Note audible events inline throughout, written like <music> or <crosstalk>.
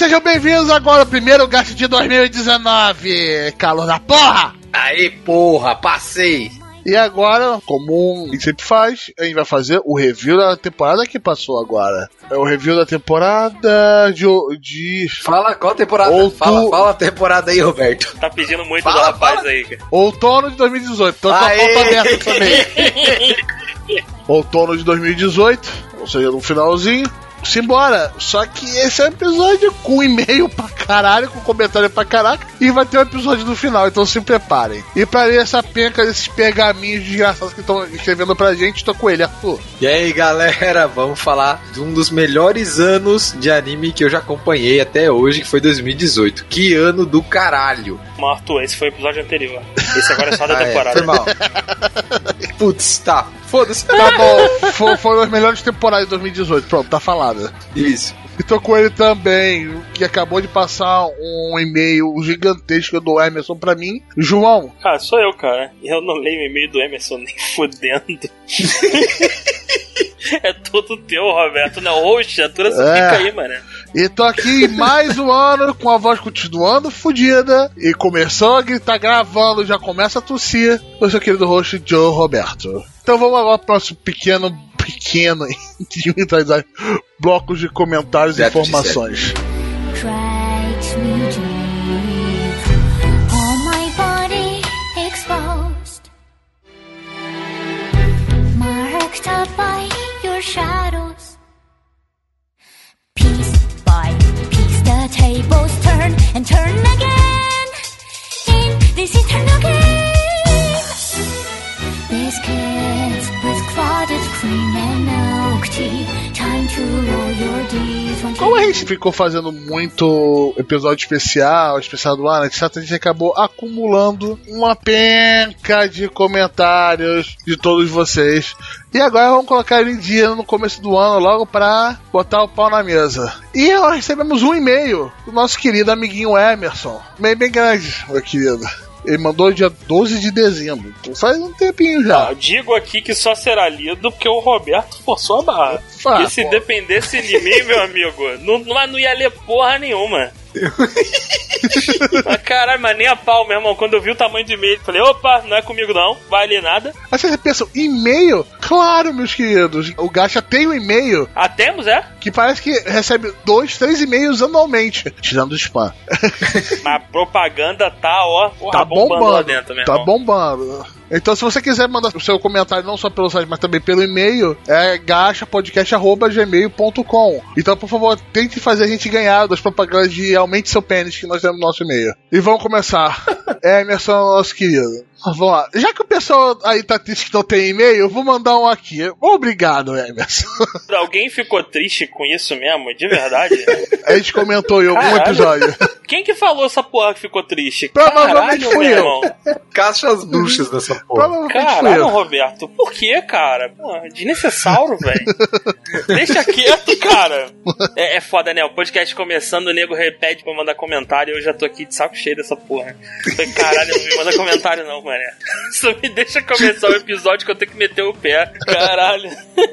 Sejam bem-vindos agora ao primeiro gasto de 2019. Calor da porra! Aí, porra, passei. E agora, como a gente sempre faz, a gente vai fazer o review da temporada que passou agora. É o review da temporada de. de Fala qual temporada? Outu- Fala, fala a temporada aí, Roberto. Tá pedindo muito Fala, do rapaz fala. aí, cara. outono de 2018. Então tá Aê! falta aberta também. <laughs> outono de 2018, ou seja, no finalzinho. Simbora! Só que esse é um episódio com e-mail pra caralho, com comentário pra caraca, e vai ter um episódio no final, então se preparem. E pra ler essa penca desses pergaminhos desgraçados que estão escrevendo pra gente, tô com ele, Arthur. E aí, galera, vamos falar de um dos melhores anos de anime que eu já acompanhei até hoje, que foi 2018. Que ano do caralho. Arthur, esse foi o episódio anterior. Esse agora é só da <laughs> Ah, é, temporada. foi mal. <laughs> Putz, tá. Foda-se. Tá bom, fo- foram as melhores temporadas de 2018, pronto, tá Isso. E tô com ele também, que acabou de passar um e-mail gigantesco do Emerson pra mim. João, Cara, sou eu, cara. Eu não leio o e-mail do Emerson nem <laughs> fudendo. <laughs> é todo teu, Roberto. Não, hoxa, atura essa É. pica aí, mano. e tô aqui mais um ano com a voz continuando fodida e começou a gritar gravando, já começa a tossir. O seu querido host Joe Roberto. Então vamos agora pro nosso pequeno, pequeno, individualidade, blocos de comentários e informações. Tracks me deep, all my body exposed, marked out by your shadows. Piece by piece, the tables turn and turn again. In this eternal Como a gente ficou fazendo muito episódio especial, especial do ano, etc., a gente acabou acumulando uma penca de comentários de todos vocês. E agora vamos colocar ele em dia no começo do ano, logo pra botar o pau na mesa. E nós recebemos um e-mail do nosso querido amiguinho Emerson. E-mail bem grande, meu querido. Ele mandou dia 12 de dezembro. Então faz um tempinho já. Ah, digo aqui que só será lido porque o Roberto forçou a barra. Ah, e se pô. dependesse de mim, meu <laughs> amigo, não, não, não ia ler porra nenhuma. Mas <laughs> caralho, mas nem a pau, meu irmão. Quando eu vi o tamanho do e-mail, falei, opa, não é comigo não, vai ler nada. Aí vocês pensam, e-mail? Claro, meus queridos. O Gacha tem um e-mail Ah, temos, é? que parece que recebe dois, três e-mails anualmente, tirando o spam. <laughs> Mas a propaganda tá, ó, tá bombando, bombando, lá dentro, meu tá irmão. bombando. Então, se você quiser mandar o seu comentário não só pelo site, mas também pelo e-mail, é gachapodcast.gmail.com. Então, por favor, tente fazer a gente ganhar das propagandas de aumente seu pênis que nós temos no nosso e-mail. E vamos começar. <laughs> Emerson, nosso querido. Vamos lá. Já que o pessoal aí tá triste que não tem e-mail, eu vou mandar um aqui. Obrigado, Emerson. <laughs> Alguém ficou triste com isso mesmo, de verdade? A gente comentou em algum Caralho. episódio. <laughs> Quem que falou essa porra que ficou triste? Provavelmente Caralho, fui meu eu. irmão. Caça as bruxas dessa porra. Provavelmente Caralho. Roberto, por que, cara? Pô, desnecessário, velho. Deixa quieto, cara. É, é foda, né? O podcast começando, o nego repete pra mandar comentário e eu já tô aqui de saco cheio dessa porra. Caralho, não me manda comentário não, mano. <laughs> Só me deixa começar o episódio que eu tenho que meter o pé. Caralho.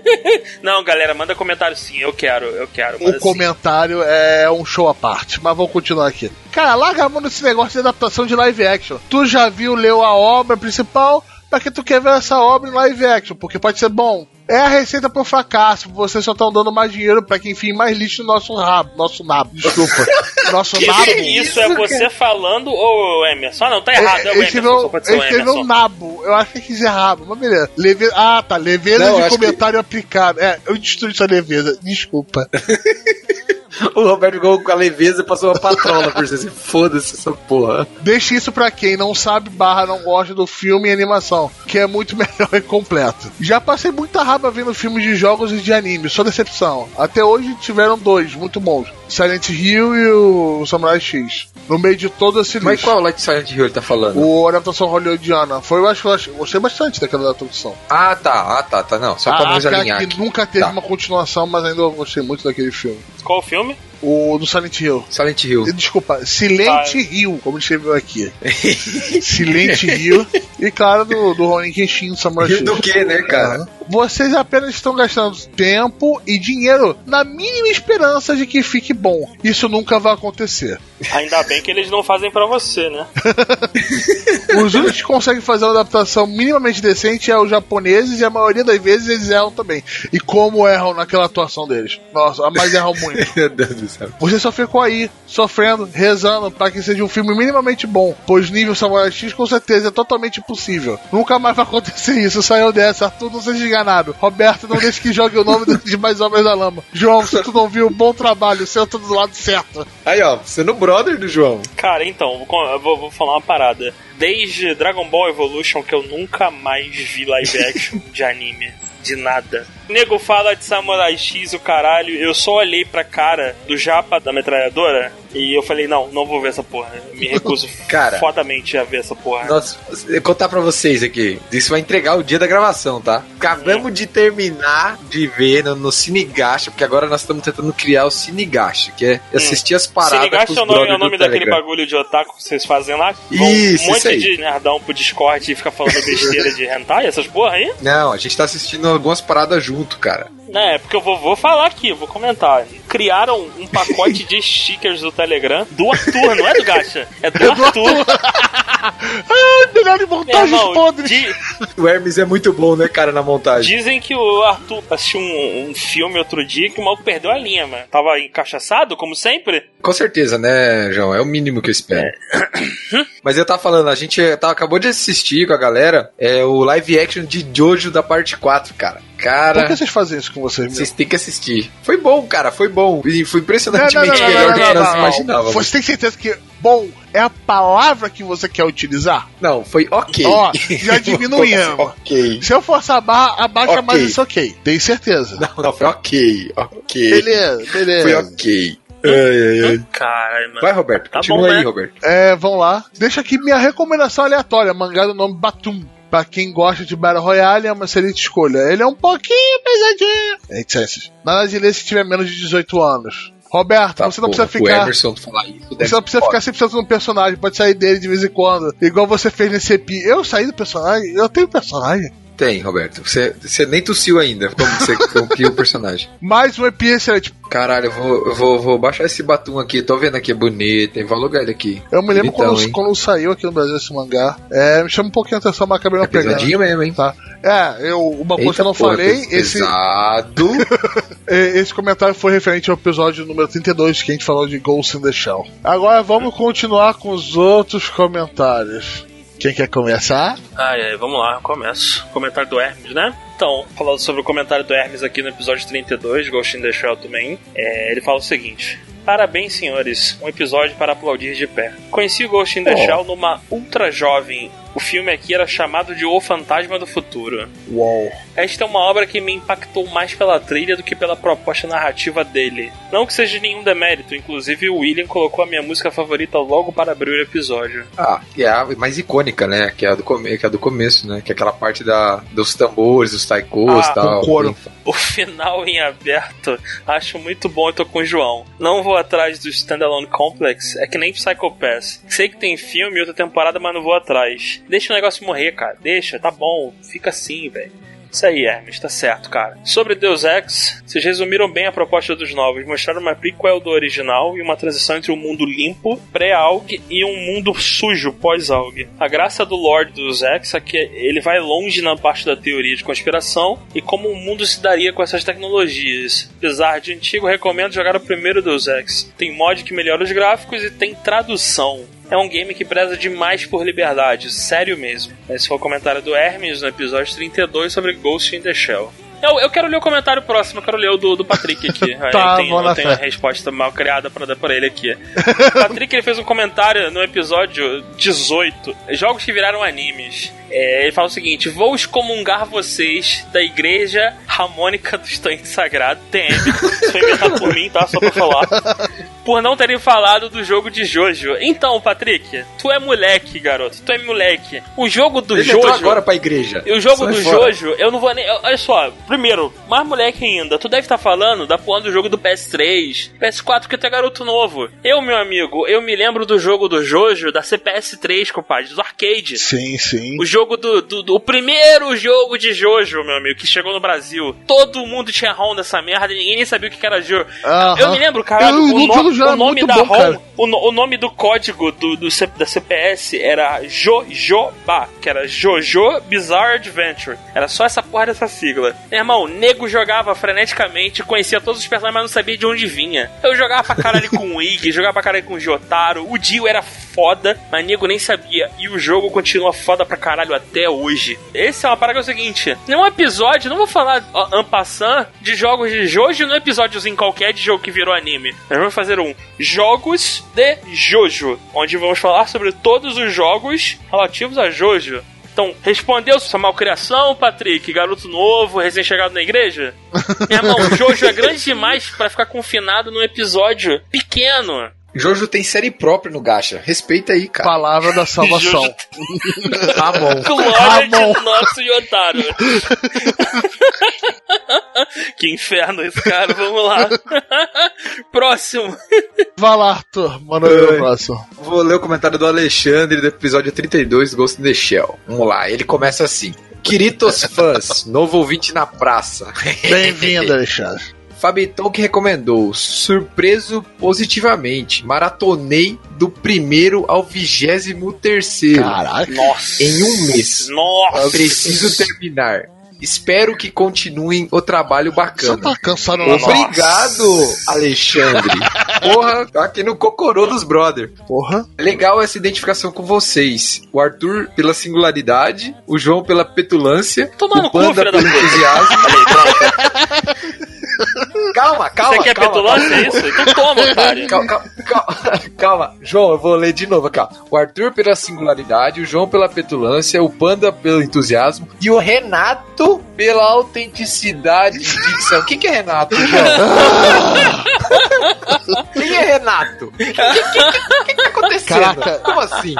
<laughs> Não, galera, manda comentário sim, eu quero, eu quero. O Manda sim. comentário é um show à parte, mas vamos continuar aqui. Cara, larga a mão nesse negócio de adaptação de live action. Tu já viu, leu a obra principal, pra que tu quer ver essa obra em live action? Porque pode ser bom. É a receita pro fracasso. Vocês só estão dando mais dinheiro pra que enfim mais lixo no nosso rabo. Nosso nabo, desculpa. <laughs> Nosso Que nabo. que é isso? É você falando ou Emerson? Ah, não, tá errado, é o Emerson, ele o escreveu Emerson. nabo. Eu acho que quis dizer rabo, mas beleza. Leve... Ah, tá. Leveza Não, de acho que- comentário aplicado. É, eu destruí sua leveza. Desculpa. <laughs> O Roberto ficou com a leveza e passou uma patrola por você. Foda-se essa porra. Deixe isso pra quem não sabe barra não gosta do filme e animação, que é muito <laughs> melhor e completo. Já passei muita raba vendo filmes de jogos e de anime, só decepção. Até hoje tiveram dois, muito bons. Silent Hill e o Samurai X. No meio de todo esse Mas lixo. qual Light Silent Hill ele tá falando? O adaptação hollywoodiana. Foi, eu acho que eu achei- gostei bastante daquela adaptação. Ah, tá, ah, tá, tá. Não, só pra a, nos alinhar. que aqui. nunca teve Tá. uma continuação, mas ainda eu gostei muito daquele filme. Qual o filme? O do Silent Hill. Silent Hill. Desculpa, Silent Vai. Hill, como escreveu aqui. <laughs> Silent Hill. E claro, do, do Ronin Kenshin, do Samurai X. Do que, né, cara? vocês apenas estão gastando tempo e dinheiro na mínima esperança de que fique bom. Isso nunca vai acontecer. Ainda bem que eles não fazem pra você, né? <laughs> Os únicos que conseguem fazer uma adaptação minimamente decente é os japoneses e a maioria das vezes eles erram também. E como erram naquela atuação deles. Nossa, mas erram muito. Meu Deus do céu. Você só ficou aí, sofrendo, rezando para que seja um filme minimamente bom, pois nível Samurai X com certeza é totalmente impossível. Nunca mais vai acontecer isso, saiu dessa, Arthur não seja enganado. Roberto, não deixe que jogue o nome <laughs> de mais homens da lama. João, se tu não viu, bom trabalho, senta do lado certo. Aí, ó, sendo brother do João. Cara, então, vou eu vou, vou falar uma parada. Desde Dragon Ball Evolution que eu nunca mais vi live action <laughs> de anime. De nada. Nego fala de Samurai X, o caralho. Eu só olhei pra cara do japa da metralhadora e eu falei, não, não vou ver essa porra. Me recuso <laughs> Cara. fodamente a ver essa porra. Nossa, eu contar pra vocês aqui. Isso vai entregar o dia da gravação, tá? Acabamos de terminar de ver no, no Cinegacha, porque agora nós estamos tentando criar o Cinegacha, que é assistir as paradas Cinegacha é o nome, é o nome daquele Telegram. bagulho de otaku que vocês fazem lá. Isso, Um monte isso aí. de nerdão pro Discord e fica falando <laughs> besteira de hentai, essas porra aí. Não, a gente tá assistindo algumas paradas junto, cara. É, porque eu vou, vou falar aqui, vou comentar. Criaram um pacote de <laughs> stickers do Telegram do Arthur, não é do Gacha. É do Arthur. Ai, <laughs> melhor de montagens irmão, podres. di- O Hermes é muito bom, né, cara, na montagem. dizem que o Arthur assistiu um, um filme outro dia que o maluco perdeu a linha, mano. Tava encaixaçado, como sempre. Com certeza, né, João? É o mínimo que eu espero. É. <coughs> Mas eu tava falando, a gente tá, acabou de assistir com a galera é, o live action de Jojo da parte 4, cara. Por Cara, que vocês fazem isso com vocês vocês mesmos? têm que assistir. Foi bom, cara, foi bom. E foi impressionantemente melhor do que nós imaginávamos. Você tem certeza que bom é a palavra que você quer utilizar? Não, foi ok. Ó, <laughs> já diminuímos. ok. Se eu forçar a barra, abaixa Ok. mais isso ok. Tem certeza. Não, não, foi ok. Ok. Beleza, beleza. Foi ok. Ai, ai, ai. Mano. Vai, Roberto. Tá Continua bom, aí, né? Roberto. É, vamos lá. Deixa aqui minha recomendação aleatória, mangá do nome Batum. Pra quem gosta de Battle Royale, é uma excelente escolha. Ele é um pouquinho pesadinho. É, licenças. Nada de ler se tiver menos de 18 anos. Roberto, Tá, você não porra, precisa O ficar. Emerson falar isso. Você não precisa ficar 100% no personagem, pode sair dele de vez em quando. Igual você fez nesse EP. Eu saí do personagem? Eu tenho personagem. Tem, Roberto. Você, você nem tossiu ainda. Como você <laughs> cria o personagem? Mais um EP excelente. Caralho, eu vou, eu vou, vou baixar esse batom aqui. Tô vendo aqui, é bonito. Vou alugar ele aqui. Eu me lembro Bonitão, quando, quando saiu aqui no Brasil esse mangá. É, me chama um pouquinho a atenção, mas acabei não É pegando. pesadinho mesmo, hein? Tá. É, eu, uma coisa que eu não porra, falei, esse, Pesado. <laughs> esse comentário foi referente ao episódio número 32 que a gente falou de Ghost in the Shell. Agora vamos continuar com os outros comentários. Quem quer começar? Ai, ai, vamos lá, eu começo. Comentário do Hermes, né? Então, falando sobre o comentário do Hermes aqui no episódio 32, Ghost in the Shell também, é, ele fala o seguinte. Parabéns, senhores. Um episódio para aplaudir de pé. Conheci o Ghost in the Oh. Shell numa ultra jovem. O filme aqui era chamado de O Fantasma do Futuro. Uou. Esta é uma obra que me impactou mais pela trilha do que pela proposta narrativa dele. Não que seja nenhum demérito, inclusive o William colocou a minha música favorita logo para abrir o episódio. Ah, que é a mais icônica, né? Que é a do, come que é do começo, né? Que é aquela parte da, dos tambores, dos taikos Ah, e tal. com couro. O final em aberto acho muito bom, eu tô com o João. Não vou atrás do Standalone Complex, é que nem Psycho Pass. Sei que tem filme e outra temporada, mas não vou atrás. Deixa o negócio morrer, cara. Deixa, tá bom. Fica assim, velho. Isso aí, Hermes, tá certo, cara. Sobre Deus Ex, vocês resumiram bem a proposta dos novos. Mostraram uma prequel do original e uma transição entre um mundo limpo, pré-AUG, e um mundo sujo, pós-AUG. A graça do Lord dos Ex é que ele vai longe na parte da teoria de conspiração e como o mundo se daria com essas tecnologias. Apesar de antigo, recomendo jogar o primeiro Deus Ex. Tem mod que melhora os gráficos e tem tradução. É um game que preza demais por liberdade, sério mesmo. Esse foi o comentário do Hermes no episódio 32 sobre Ghost in the Shell. Eu, eu quero ler o comentário próximo, eu quero ler o do, do Patrick aqui. <laughs> Tá, eu tenho, eu tenho a resposta mal criada pra dar pra ele aqui. <laughs> O Patrick ele fez um comentário no episódio 18, jogos que viraram animes. É, ele fala o seguinte: Vou excomungar vocês da Igreja Harmônica do Estante Sagrado, TM. <laughs> Isso foi inventado por mim, tá? Só pra falar. Por não terem falado do jogo de Jojo. Então, Patrick, tu é moleque, garoto. Tu é moleque. O jogo do Ele Jojo. agora pra igreja. E o jogo Sai do fora. Jojo, eu não vou nem. Olha só, primeiro, mais moleque ainda, tu deve estar falando da porra do jogo do PS3, PS4, porque tu é garoto novo. Eu, meu amigo, eu me lembro do jogo do Jojo da CPS3, compadre, do arcade. Sim, sim. O jogo do, do, do- O primeiro jogo de Jojo, meu amigo, que chegou no Brasil. Todo mundo tinha ROM dessa merda, ninguém nem sabia o que era Jojo. Aham. Eu me lembro, caralho, Eu- o no- jogo já o nome da bom, ROM, o, o nome do código do, do C- da CPS era Jojoba, que era Jojo Bizarre Adventure. Era só essa porra dessa sigla. Meu irmão, o nego jogava freneticamente, conhecia todos os personagens, mas não sabia de onde vinha. Eu jogava pra caralho com o Ig, <laughs> jogava pra caralho com o Jotaro. O Dio era foda, mas nego nem sabia. E o jogo continua foda pra caralho até hoje. Esse é uma parada que é o seguinte: num episódio, não vou falar ó, en passant de jogos de Jojo num episódiozinho qualquer de jogo que virou anime. Nós vamos fazer um Jogos de Jojo, onde vamos falar sobre todos os jogos relativos a Jojo. Então, respondeu sua malcriação, Patrick, garoto novo, recém-chegado na igreja? <laughs> Meu irmão, Jojo é grande demais pra ficar confinado num episódio pequeno. Jojo tem série própria no Gacha. Respeita aí, cara. Palavra da salvação. Jojo- <laughs> Tá bom. Glória Ramon. de nosso Yotaro. <laughs> <laughs> que inferno esse cara, vamos lá. <laughs> Próximo. Vai lá, Arthur. Manda o próximo. Vou ler o comentário do Alexandre do episódio 32 Ghost in the Shell. Vamos lá, ele começa assim. Quiritos fãs, <laughs> novo ouvinte na praça. Bem-vindo, Alexandre. Fabiton que recomendou, surpreso positivamente, maratonei do primeiro ao vigésimo terceiro Caraca. Nossa. em um mês. Nossa. Preciso terminar. Espero que continuem o trabalho Você bacana. tá cansado Obrigado, Alexandre. Porra, tá aqui no cocorô dos brother. porra. Legal essa identificação com vocês. O Arthur pela singularidade, o João pela petulância, Tomar no o cu, Panda da pelo entusiasmo. <laughs> Calma, <laughs> calma, Você quer calma, petulância? É isso? Então toma, <laughs> otário. Calma, calma, calma, calma. João, eu vou ler de novo aqui, ó. O Arthur pela singularidade, o João pela petulância, o Panda pelo entusiasmo e o Renato pela autenticidade de dicção. O que, que é Renato, João? <laughs> Quem é Renato? O que, que, que, tá acontecendo? Caraca. Como assim?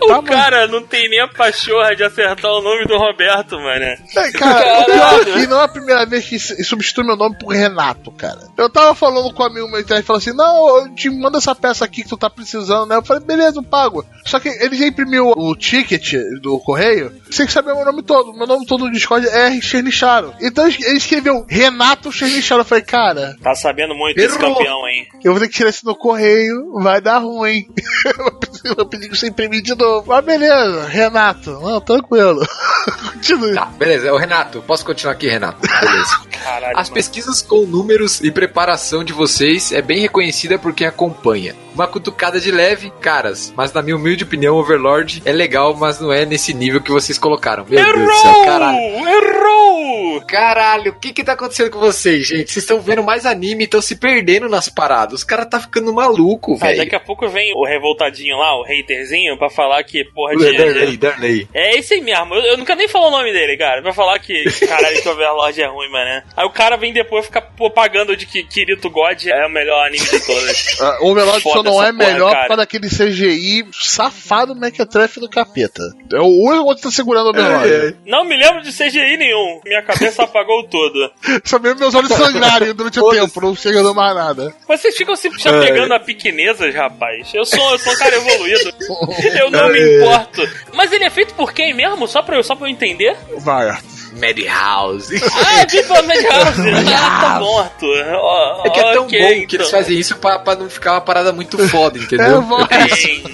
O Tá, cara não tem nem a pachorra de acertar o nome do Roberto, mano. É, cara, o pior é que não é a primeira vez que se- substitui meu nome por Renato, cara. Eu tava falando com um amigo meu internet, falou assim: Não, eu te manda essa peça aqui que tu tá precisando, né? Eu falei: Beleza, eu pago. Só que ele já imprimiu o ticket do correio, você tem que saber o meu nome todo. Meu nome todo no Discord é R. Chernicharo. Então ele escreveu Renato Chernicharo. Eu falei: Cara, Tá sabendo muito desse Errou. campeão, hein? eu vou ter que tirar isso no correio, vai dar ruim. <laughs> eu vou pedir que você imprimir de novo. Mas beleza, Renato. Não, tranquilo. <laughs> Continue. Tá, beleza. É o Renato. Posso continuar aqui, Renato? Beleza. Caralho. As pesquisas com números e preparação de vocês é bem reconhecida por quem acompanha. Uma cutucada de leve, caras, mas na minha humilde opinião, Overlord é legal, mas não é nesse nível que vocês colocaram. Meu Deus do céu, caralho. Errou! Errou! Caralho, o que que tá acontecendo com vocês, gente? Vocês estão vendo mais anime e estão se perdendo nas paradas. Os caras tá ficando maluco, Ah, velho. daqui a pouco vem o revoltadinho lá, o haterzinho, pra falar que, porra, de. Darley, Darley. É esse aí mesmo. Eu, eu quero nem falar o nome dele, cara. Pra falar que, caralho, que <laughs> Overlord é ruim, mano. Aí o cara vem depois ficar propagando de que Kirito God é o melhor anime de todas. <laughs> Ah, O Overlord só não é porra, melhor cara. para aquele CGI safado Mequetrefe do capeta. É o único que tá segurando o Overlord. não me lembro de CGI nenhum. Minha cabeça apagou tudo. Só mesmo meus olhos sangrarem durante o tempo, não chegando mais nada. Vocês ficam se se apegando a pequenezas, rapaz. Eu sou, eu sou um cara evoluído. <laughs> Eu não me importo. Mas ele é feito por quem mesmo? Só pra eu, só pra eu entender? Vai. Madhouse. <laughs> Ah, é feito pela Madhouse. <laughs> Ah, tá morto. Ó, É que é tão bom que então. eles fazem isso pra, pra não ficar uma parada muito foda, entendeu? <laughs> Entendi.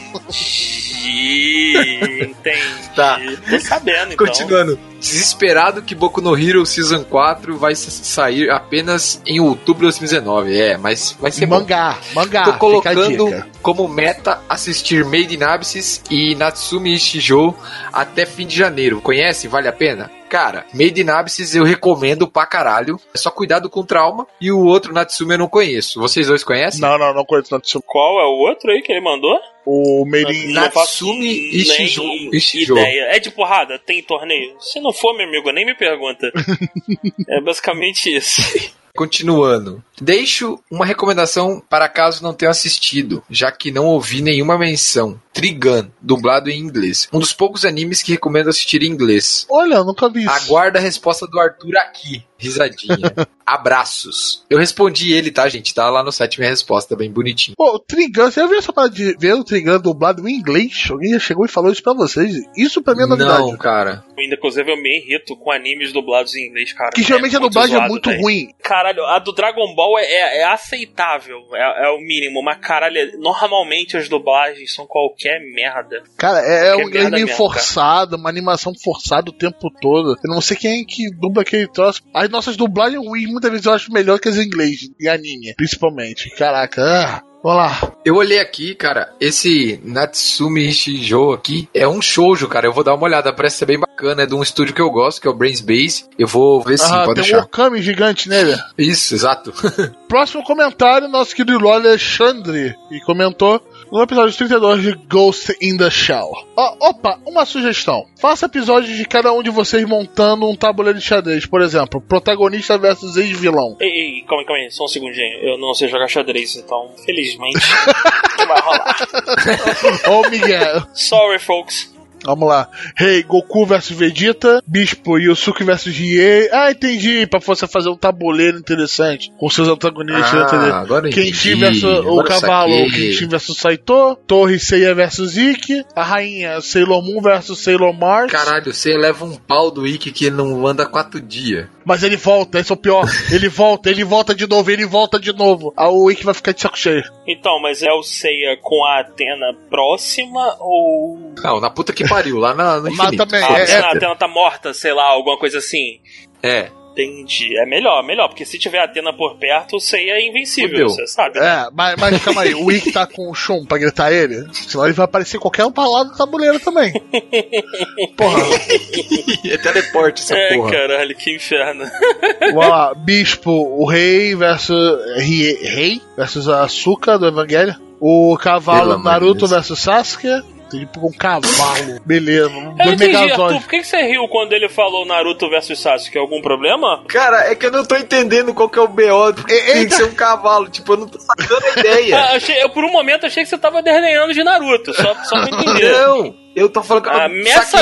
Entendi. Tá. Tô sabendo, então. Continuando. Desesperado que Boku no Hero Season 4 vai sair apenas em outubro de 2019. É, mas vai ser bom. Mangá, mangá. Tô fica a colocando dica. Como meta assistir Made in Abyss e Natsumi Shijou até fim de janeiro. Conhece? Vale a pena? Cara, Made in Abyss eu recomendo pra caralho. É só cuidado com trauma. E o outro Natsumi eu não conheço. Vocês dois conhecem? Não, não, não conheço Natsumi. Qual é o outro aí que ele mandou? O Made in Natsumi nem Shijou- Shijou. Ideia. É de porrada? Tem torneio? Se não for, meu amigo, nem me pergunta. <laughs> é basicamente isso. Continuando. Deixo uma recomendação para caso não tenha assistido, já que não ouvi nenhuma menção. Trigun, dublado em inglês. Um dos poucos animes que recomendo assistir em inglês. Olha, nunca vi isso. Aguarda a resposta do Arthur aqui. Risadinha. <laughs> Abraços. Eu respondi ele, tá, gente? Tá lá no site minha resposta, bem bonitinho. Pô, o Trigun, você já viu essa parada de ver o Trigun dublado em inglês? Alguém já chegou e falou isso pra vocês? Isso pra mim é novidade. Não, cara. Ainda, inclusive, eu me irrito com animes dublados em inglês, cara. Que geralmente a muito dublagem é muito velho. ruim. Caralho, a do Dragon Ball é, é- é aceitável, é, é o mínimo, mas caralho, normalmente as dublagens são qualquer merda. Cara, é, é um inglês meio forçado, uma animação forçada o tempo todo. Eu não sei quem é que dubla aquele troço. As nossas dublagens ruins, muitas vezes eu acho melhor que as em inglês, e anime, principalmente. Caraca, ah, vamos lá. Eu olhei aqui, cara, esse Natsumi Shijo aqui é um shoujo, cara. Eu vou dar uma olhada, parece ser bem bacana. É de um estúdio que eu gosto, que é o Brains Base. Eu vou ver sim, ah, pode tem um deixar. Okami gigante nele. Isso, exato. <laughs> Próximo comentário, nosso querido Alexandre, e comentou no episódio 32 de Ghost in the Shell. Ó, opa, uma sugestão. Faça episódios de cada um de vocês montando um tabuleiro de xadrez. Por exemplo, protagonista versus ex-vilão. Ei, ei, calma aí, calma aí, só um segundinho. Eu não sei jogar xadrez, então, felizmente, <laughs> vai rolar. <laughs> Ô, Miguel. Sorry, folks. Vamos lá. Rei, Goku versus Vegeta. Bispo, Yusuke versus Rie. Ah, entendi. Pra você fazer um tabuleiro interessante com seus antagonistas. Ah, entendeu? agora Kenshin entendi. versus o Agora eu cavalo. Kenshin versus Saito. Torre Seiya versus Ikki. A rainha, Sailor Moon versus Sailor Mars. Caralho, você leva um pau do Ikki que ele não anda quatro dias. Mas ele volta, esse é o pior. ele volta, ele volta de novo, ele volta de novo. Aí o Ikki vai ficar de saco cheio. Então, mas é o Seiya com a Atena próxima ou. Não, na puta que pariu, lá na, no Mas infinito. também, A é- Atena, a Atena tá morta, sei lá, alguma coisa assim. É. Entendi. É melhor, melhor, porque se tiver a Atena por perto, o Seiya é invencível, você sabe. né? É, mas, mas calma aí, o Ikki tá com o Shun pra gritar ele? Senão ele vai aparecer qualquer um pra lá do tabuleiro também. <laughs> Porra. <laughs> é teleporte essa É, porra. caralho, que inferno. Vamos lá, Bispo, o Rei versus. Rei versus a Asuka do Evangelho. O cavalo Naruto versus Sasuke. Tipo um cavalo. Beleza, dois entendi, Arthur, megazords. por que que você riu quando ele falou Naruto versus Sasuke? Algum problema? Cara, é que eu não tô entendendo qual que é o BO. E- tem que eita. ser um cavalo. Tipo, eu não tô sacando a ideia. <laughs> Ah, achei- eu, por um momento achei que você tava desdenhando de Naruto, só, só pra <laughs> entender. Não, eu tô falando que eu Ah, não meça,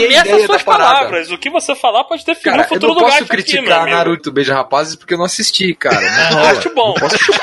suas palavras. O que você falar pode definir Cara, o eu futuro não do posso gato aqui, meu criticar amigo. Naruto Beija Rapazes porque eu não assisti, cara. Não <laughs> rola. Acho bom,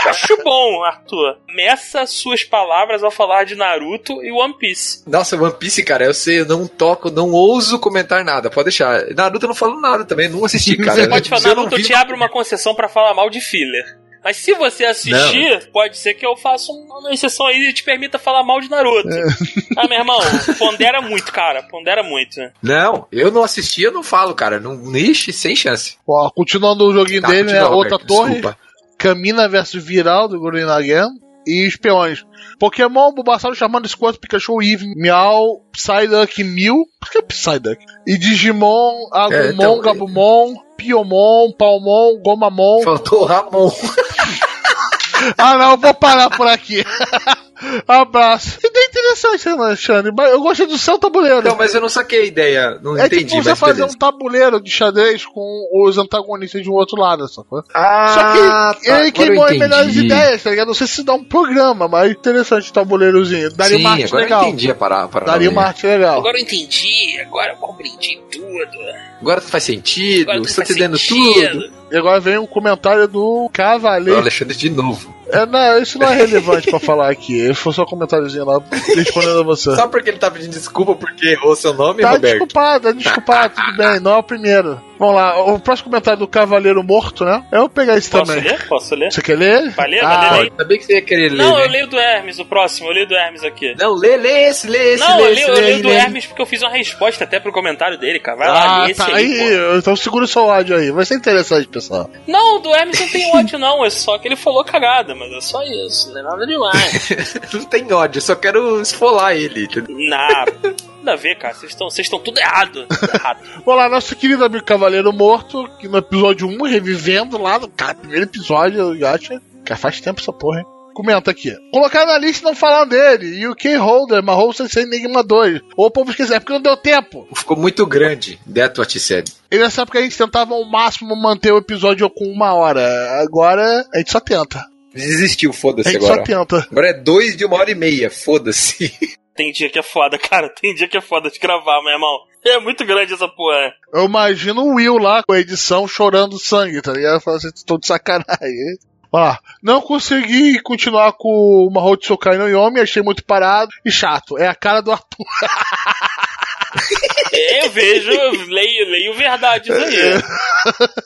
acho bom, Arthur. Meça suas palavras ao falar de Naruto e One Piece. Nossa, One Piece, cara, eu sei, eu não toco, não ouso comentar nada. Pode deixar. Naruto eu não falo nada também, não assisti, <laughs> cara. Você pode falar, Eu não Naruto vi- te abre uma concessão pra falar mal de filler. Mas se você assistir, pode ser que eu faça uma exceção aí e te permita falar mal de Naruto. <laughs> Ah, meu irmão, pondera muito, cara. Pondera muito. Não, eu não assisti, eu não falo, cara. Não, ixi, sem chance. Ó, continuando o joguinho Tá, dele, né? Outra Roberto, torre. desculpa. Camina versus Viral do Gurren Lagann. E espiões. Pokémon, Bulbasaur, Charmander, Squirtle, Pikachu, Eevee, Meow, Psyduck, Mew. Por que Psyduck? E Digimon, Agumon, É, então, Gabumon, Piomon, Palmon, Gomamon. Faltou Ramon. <laughs> Ah não, vou parar por aqui. <laughs> Abraço. Ideia interessante, né, Alexandre? Mas eu gostei do seu tabuleiro. Não, mas eu não saquei a ideia. Não é entendi, tipo você mas fazer beleza. um tabuleiro de xadrez com os antagonistas de um outro lado, sacou? Ah, Só que tá, ele queimou as melhores ideias, tá ligado? Não sei se dá um programa, mas interessante o tabuleirozinho. Daria Sim, uma arte agora legal. eu entendi a parada. Daria uma arte legal. Agora eu entendi, agora eu compreendi tudo. Agora faz sentido, Agora estou faz entendendo sentido. tudo. E agora vem um comentário do O Cavaleiro. Alexandre de novo. É, não, isso não é relevante pra falar aqui. Foi só um comentáriozinho lá respondendo a você. Só porque ele tá pedindo desculpa porque errou seu nome, Tá Roberto? desculpado, tá desculpado, tudo bem, não é o primeiro. Vamos lá, o próximo comentário do Cavaleiro Morto, né? Eu vou pegar esse Posso também. ler? Posso ler? Você quer ler? Vai ler? Ah, Vai ler aí? Sabia que você ia querer ler, Não, né? eu leio do Hermes, o próximo. Eu leio do Hermes aqui. Não, lê, lê esse, lê esse, Não, lê eu esse, leio, eu lê, leio do lê. Hermes porque eu fiz uma resposta até pro comentário dele, cara. Vai lá, Ah, lê esse tá aí, aí, pô. então segura o seu áudio aí. Vai ser interessante, pessoal. Não, do Hermes não tem ódio, não. É só que ele falou cagada, mas é só isso. Não é nada demais. <laughs> Não tem ódio, eu só quero esfolar ele. entendeu? Nada. Nada a ver, cara. Vocês estão vocês estão tudo errado. Tudo errado. <laughs> Vamos lá, nosso querido amigo Cavaleiro Morto, que no episódio 1, revivendo lá, no cara, primeiro episódio, eu acho. Cara, faz tempo essa porra, hein? comenta aqui. Colocaram na lista e não falaram dele. UK Holder, Mahou Sensei Enigma 2. Ou o povo esqueceu, é porque não deu tempo. Ficou muito grande. That's what said. E nessa época a gente tentava ao máximo manter o episódio com uma hora. Agora a gente só tenta. Desistiu, A foda-se gente só agora. tenta. Agora é dois de uma hora e meia, foda-se. <laughs> Tem dia que é foda, <laughs> cara. Tem dia que é foda de gravar, meu irmão. É muito grande essa porra. Eu imagino o Will lá com a edição chorando sangue, tá ligado? Falando assim, tô de sacanagem. Ó não consegui continuar com o Mahou Tsukai no Yomi, achei muito parado e chato. É a cara do Arthur. <laughs> É, <laughs> eu vejo, eu leio, leio verdades aí.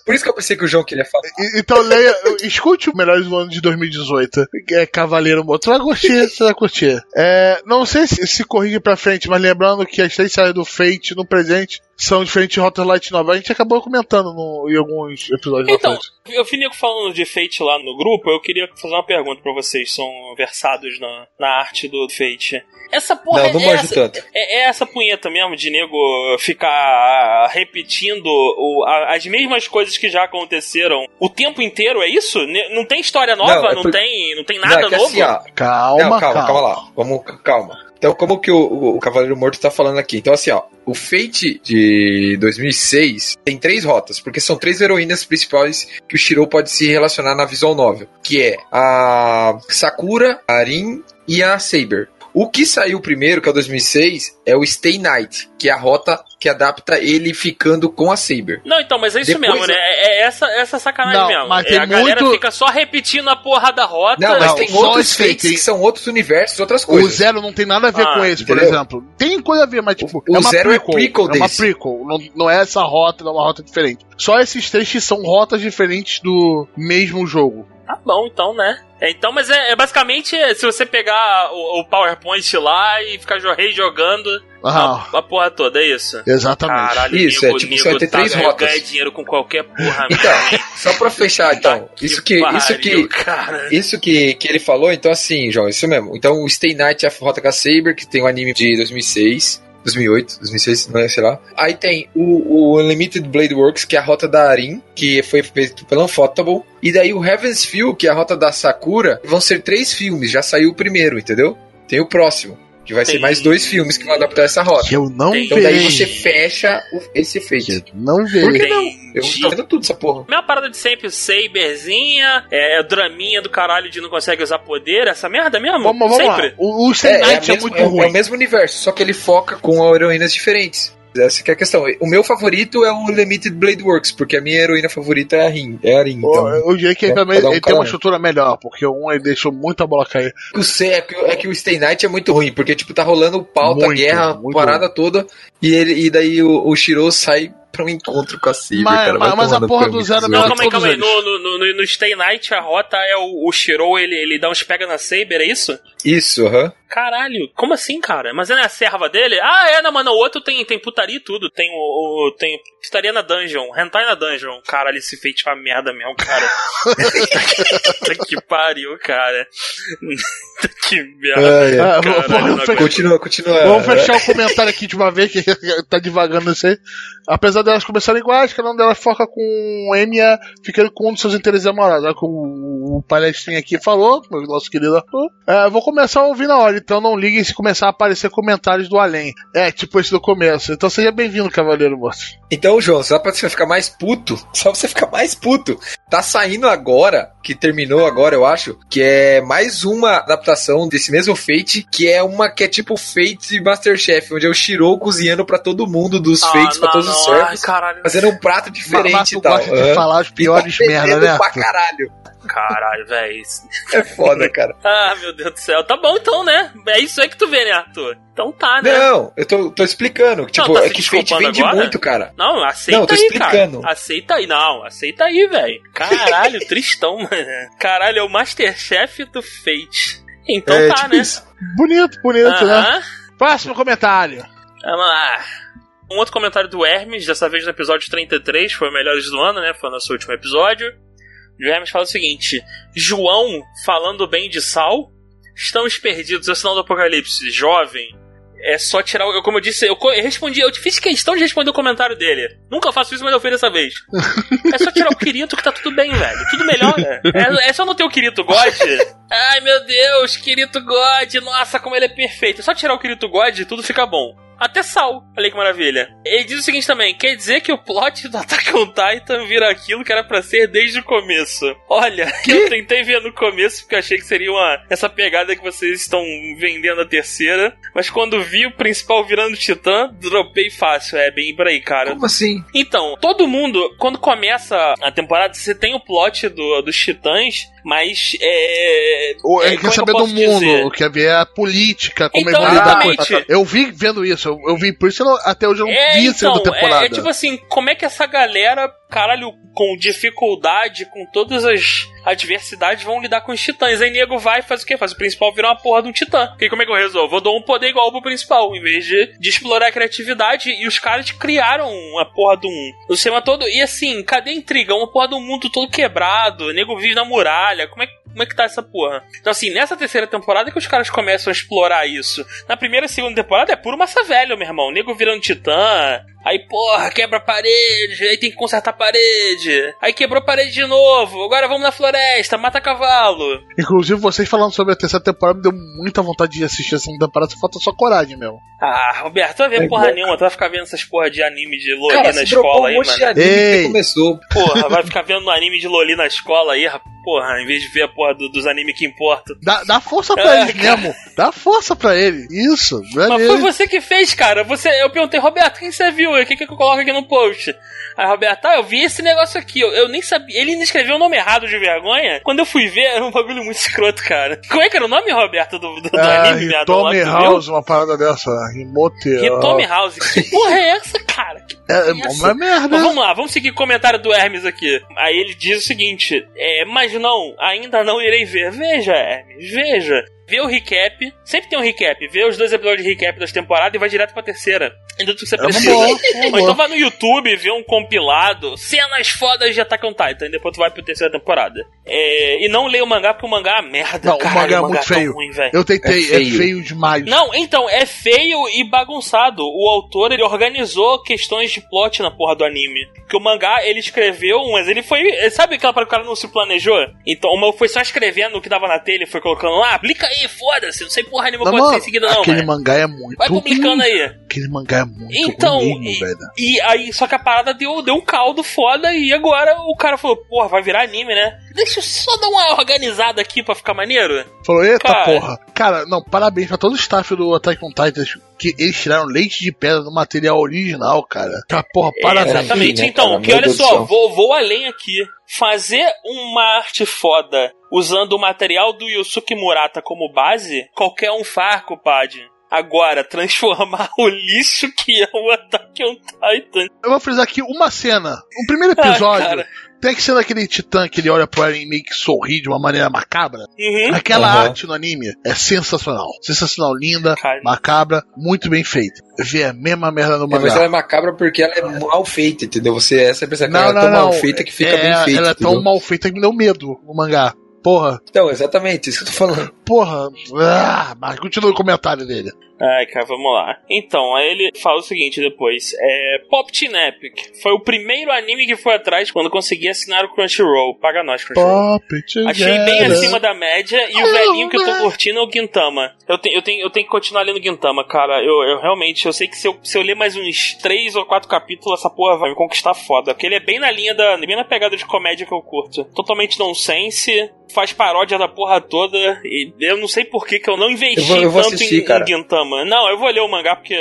Por isso que eu pensei que o João queria falar. E- Então leia, escute o Melhores do Ano de 2018. É Cavaleiro Morto. Você vai curtir, você vai curtir. É, não sei se, se corrige pra frente, mas lembrando que as três séries do Fate no presente são diferentes de Rotter Light Nova. A gente acabou comentando no, em alguns episódios Então, eu nego falando de Fate lá no grupo, eu queria fazer uma pergunta pra vocês, são versados na, na arte do Fate. Essa porra Não, não é, essa, tanto. é, é essa punheta mesmo de nego ficar repetindo o- a- as mesmas coisas que já aconteceram o tempo inteiro, é isso? Não tem história nova? Não, é Não, por- tem, não tem Não, nada é que novo? assim, Calma, Não, calma, calma. calma lá. Vamos, calma. Então, como que o, o- o Cavaleiro Morto tá falando aqui? Então, assim, ó, o Fate de 2006 tem três rotas, porque são três heroínas principais que o Shirou pode se relacionar na visual novel, que é a Sakura, a Arin e a Saber. O que saiu primeiro, que é o 2006, é o Stay Night, que é a rota que adapta ele ficando com a Saber. Não, então, mas é isso Depois mesmo, né? É, é essa, essa sacanagem Não, mesmo. mas É, tem a galera muito- fica só repetindo a porra da rota. Não, mas Não, tem outros hein? que são outros universos, outras O coisas. Zero não tem nada a ver Ah, com esse, por entendeu? exemplo. Tem coisa a ver, mas tipo, O é uma Zero é prequel. prequel é uma desse. prequel. Não, não é essa rota, não é uma rota diferente. Só esses trechos são rotas diferentes do mesmo jogo. Tá bom, então, né? É, então, mas é, é basicamente é, se você pegar o, o PowerPoint lá e ficar jo- rejogando Ah, a, a porra toda, é isso? exatamente. Caralho, Isso, nego, é tipo, você vai ter tá três rotas. ganha dinheiro com qualquer porra Então, mesmo. só pra fechar, então, isso que, isso que, pariu, cara. isso que, que ele falou, então assim, João, isso mesmo. Então, o Stay Night é a rota com a Saber, que tem o anime de 2006, 2008, 2006, não é, sei lá. Aí tem o, o Unlimited Blade Works, que é a rota da Arin, que foi feito pela Unfotable. E daí o Heaven's Feel, que é a rota da Sakura, vão ser três filmes, já saiu o primeiro, entendeu? Tem o próximo, que vai Tem- ser mais dois filmes que vão adaptar essa rota. Que eu não Tem- Então daí vejo. você fecha o- esse. Que eu não vejo. Por que não? Eu tô vendo tudo essa porra. Mesma parada de sempre, Saberzinha, é, draminha do caralho de não consegue usar poder, essa merda mesmo? Vamos, vamos sempre. lá. O, o Stay É, é, Night é, mesmo- muito é ruim. é o mesmo universo, só que ele foca com heroínas diferentes. Essa que é a questão. O meu favorito é o Limited Blade Works, porque a minha heroína favorita é a Rin. É a Rin. Então, Eu, eu diria que ele, É, também, um ele tem uma um. estrutura melhor, porque um ele deixou muita bola cair. o C é que, é que o Stay Night é muito ruim, porque tipo, tá rolando o pauta, a guerra, muito parada toda, e, ele, e daí o, o Shiro sai pra um encontro com a Saber, Mas- cara. mas- mas a porra do Zero zoado. Não, Não, calma aí, calma aí. No, no, no, no Stay Night, a rota é o, o Shirou, ele, ele dá uns pega na Saber, é isso? Isso, aham. Caralho, como assim, cara? Mas não é a serva dele? Ah, é, não, mano, o outro tem, tem putaria e tudo. Tem o, o- Tem putaria na dungeon, hentai na dungeon. Caralho, esse feito é uma merda mesmo, cara. <laughs> Puta que pariu, cara. Puta <laughs> que merda. Ah, vamos fe- Continua, continua. Vamos fechar o comentário aqui de uma vez, que <laughs> tá devagando isso aí. Apesar delas começarem iguais, cada uma delas foca com Enya ficando com um dos seus interesses amorosos. É o que o, palestrinho aqui falou, o nosso querido Arthur. É, vou começar a ouvir na hora, então não liguem se começar a aparecer comentários do além. É, tipo esse do começo. Então seja bem-vindo, Cavaleiro Moço. Então, João, só pra você ficar mais puto, <laughs> só pra você ficar mais puto, tá saindo agora, que terminou agora, eu acho, que é mais uma adaptação desse mesmo Fate, que é uma que é tipo Fate Masterchef, onde é o Shirou cozinhando pra todo mundo dos Ah, Fates, pra não, todos não, os ai, servos, caralho. fazendo um prato diferente e tal. gosta de falar as piores tá merda, né? pra caralho. Caralho, velho. É foda, cara. <laughs> Ah, meu Deus do céu. Tá bom então, né? É isso aí que tu vê, né, Arthur? Então tá, né? Não, eu tô, tô explicando. Tipo, tá é que Fate desculpando vende agora? muito, cara. Não, aceita Não, tô aí, explicando. cara. Aceita aí. Não, aceita aí, velho. Caralho, <laughs> tristão, mano. Caralho, é o Masterchef do Fate. Então é, tá, tipo né? isso. Bonito, bonito, né? Aham. Próximo comentário. Vamos lá. Um outro comentário do Hermes, dessa vez no episódio 33, foi o Melhores do Ano, né? Foi nosso último episódio. O Hermes fala o seguinte: João falando bem de Sal, estamos perdidos, é o sinal do apocalipse. Jovem, É só tirar. o- Como eu disse, eu, eu respondi, eu fiz questão de responder o comentário dele. Nunca faço isso, mas eu fiz dessa vez. É só tirar o Kirito que tá tudo bem, velho. Tudo melhora. É, é só não ter o Kirito God. Ai meu Deus, Kirito God, nossa, como ele é perfeito. É só tirar o Kirito God e tudo fica bom. Até Sal, olha que maravilha. Ele diz o seguinte também: quer dizer que o plot do Attack on Titan vira aquilo que era pra ser desde o começo. Olha, <laughs> eu tentei ver no começo porque achei que seria uma essa pegada que vocês estão vendendo a terceira, mas quando vi o principal virando Titã, dropei fácil. É bem por aí, cara. Como assim? Então, todo mundo, quando começa a temporada, você tem o plot do, dos titãs, mas é. Ou é, ele quer é que eu saber do mundo, dizer? quer ver a política, como Então, eles vão lidar com. Eu vi vendo isso, eu, eu vi, por isso eu não- até hoje eu não É, vi então, segunda temporada. é, é tipo assim, como é que essa galera, caralho, com dificuldade, com todas as adversidades, vão lidar com os titãs? Aí nego vai e faz o quê? Faz o principal virar uma porra de um titã. E como é que eu resolvo? Eu dou um poder igual pro principal, em vez de, de explorar a criatividade. E os caras criaram uma porra de um. O sistema todo. E assim, cadê a intriga? Uma porra um mundo todo quebrado. Nego vive na muralha. Como é, como é que tá essa porra? Então, assim, nessa terceira temporada que os caras começam a explorar isso. Na primeira e segunda temporada é puro massa velho, meu irmão. Nego virando titã. Aí, porra, quebra a parede, aí tem que consertar a parede. Aí quebrou a parede de novo. Agora vamos na floresta, mata cavalo. Inclusive, vocês falando sobre a terceira temporada me deu muita vontade de assistir a segunda temporada, só falta só coragem mesmo. Ah, Roberto, tu vai ver É porra bom. nenhuma, tu vai ficar vendo essas porra de anime de Loli Cara, na escola dropou um aí, monte de mano. anime que Ei. começou. Porra, vai <laughs> ficar vendo anime de Loli na escola aí, rapaz. Porra, em vez de ver a porra do- dos animes que importam. Dá, dá força pra Ah, ele cara. mesmo. Dá força pra ele. Isso, Mas foi beleza. você que fez, cara. Você, eu perguntei, Roberto, quem você viu? O que, que eu coloco aqui no post? Aí, Roberto, ah, eu vi esse negócio aqui. Eu, eu nem sabia. Ele ainda escreveu o nome errado de vergonha. Quando eu fui ver, era um bagulho muito escroto, cara. Como é que era o nome, Roberto, do, do, do Ah, anime, Tommy viu? House, uma parada dessa. Remote. Hitomi House. Que porra é essa, cara? Que É, é uma merda. Mas vamos lá, vamos seguir o comentário do Hermes aqui. Aí ele diz o seguinte: é, mas não, ainda não irei ver. Veja, Hermes, veja. Vê o recap, sempre tem um recap, vê os dois episódios de recap das temporadas e vai direto pra terceira. Ainda tudo que você É precisa. boa, <laughs> é boa. então vai no YouTube, vê um compilado, cenas fodas de Attack on Titan, e depois tu vai pra terceira temporada. É, e não lê o mangá, porque o mangá é merda, Não, o cara. mangá é muito tão feio. Ruim. Eu tentei, É é feio. feio, demais. Não, então, é feio e bagunçado. O autor, ele organizou questões de plot na porra do anime. Que o mangá, ele escreveu, mas ele foi... Sabe aquela para que o cara não se planejou? Então, o maluco foi só escrevendo o que tava na telha e foi colocando lá, aplica aí, foda-se, não sei porra nenhuma Não, pode ser mano, em seguida não, aquele velho. mangá é muito Vai publicando ruim. aí. Aquele mangá é muito Então, ruim e- velho. E aí, só que a parada deu, deu um caldo foda e agora o cara falou, porra, vai virar anime, né? Deixa eu só dar uma organizada aqui pra ficar maneiro. Falou, eita Cara. porra. Cara, não, parabéns pra todo o staff do Attack on Titan, que eles tiraram leite de pedra do material original, cara. Tá, porra, parabéns. É, exatamente. né, então, cara? que olha só, céu. vou, vou além aqui. Fazer uma arte foda usando o material do Yusuke Murata como base, qualquer um faz, compadre. Agora, transformar <laughs> o lixo que é o Attack on Titan. Eu vou frisar aqui uma cena. O primeiro Ah, episódio cara. Tem que ser daquele titã que ele olha pro Eren e meio que sorri de uma maneira macabra. Uhum. Aquela Aham. arte no anime é sensacional. Sensacional, linda, Cara. macabra, muito bem feita. Vê a mesma merda no É, mas ela mangá. é macabra porque ela é mal feita, entendeu? Você essa pensa que Não, ela é não, tão não. mal feita que fica é, bem feita. Ela é tão entendeu? mal feita que me deu medo no mangá. Porra, Então, exatamente, isso que eu tô falando. porra. Ah, mas continua o comentário dele. Ai, cara, vamos lá. Então, aí ele fala o seguinte depois. É, Pop Team Epic foi o primeiro anime que foi atrás quando consegui assinar o Crunchyroll. Paga nós, Crunchyroll. Pop Achei bem acima da média e o velhinho que eu tô curtindo é o Gintama. Eu, tenho eu, tenho, eu tenho que continuar lendo Gintama, cara. Eu, eu realmente, eu sei que se eu, se eu ler mais uns três ou quatro capítulos, essa porra vai me conquistar foda. Porque ele é bem na linha da. bem na pegada de comédia que eu curto. Totalmente nonsense, faz paródia da porra toda. E eu não sei por que, que eu não investi Eu vou- eu vou tanto assistir, em, em Gintama. Não, eu vou ler o mangá porque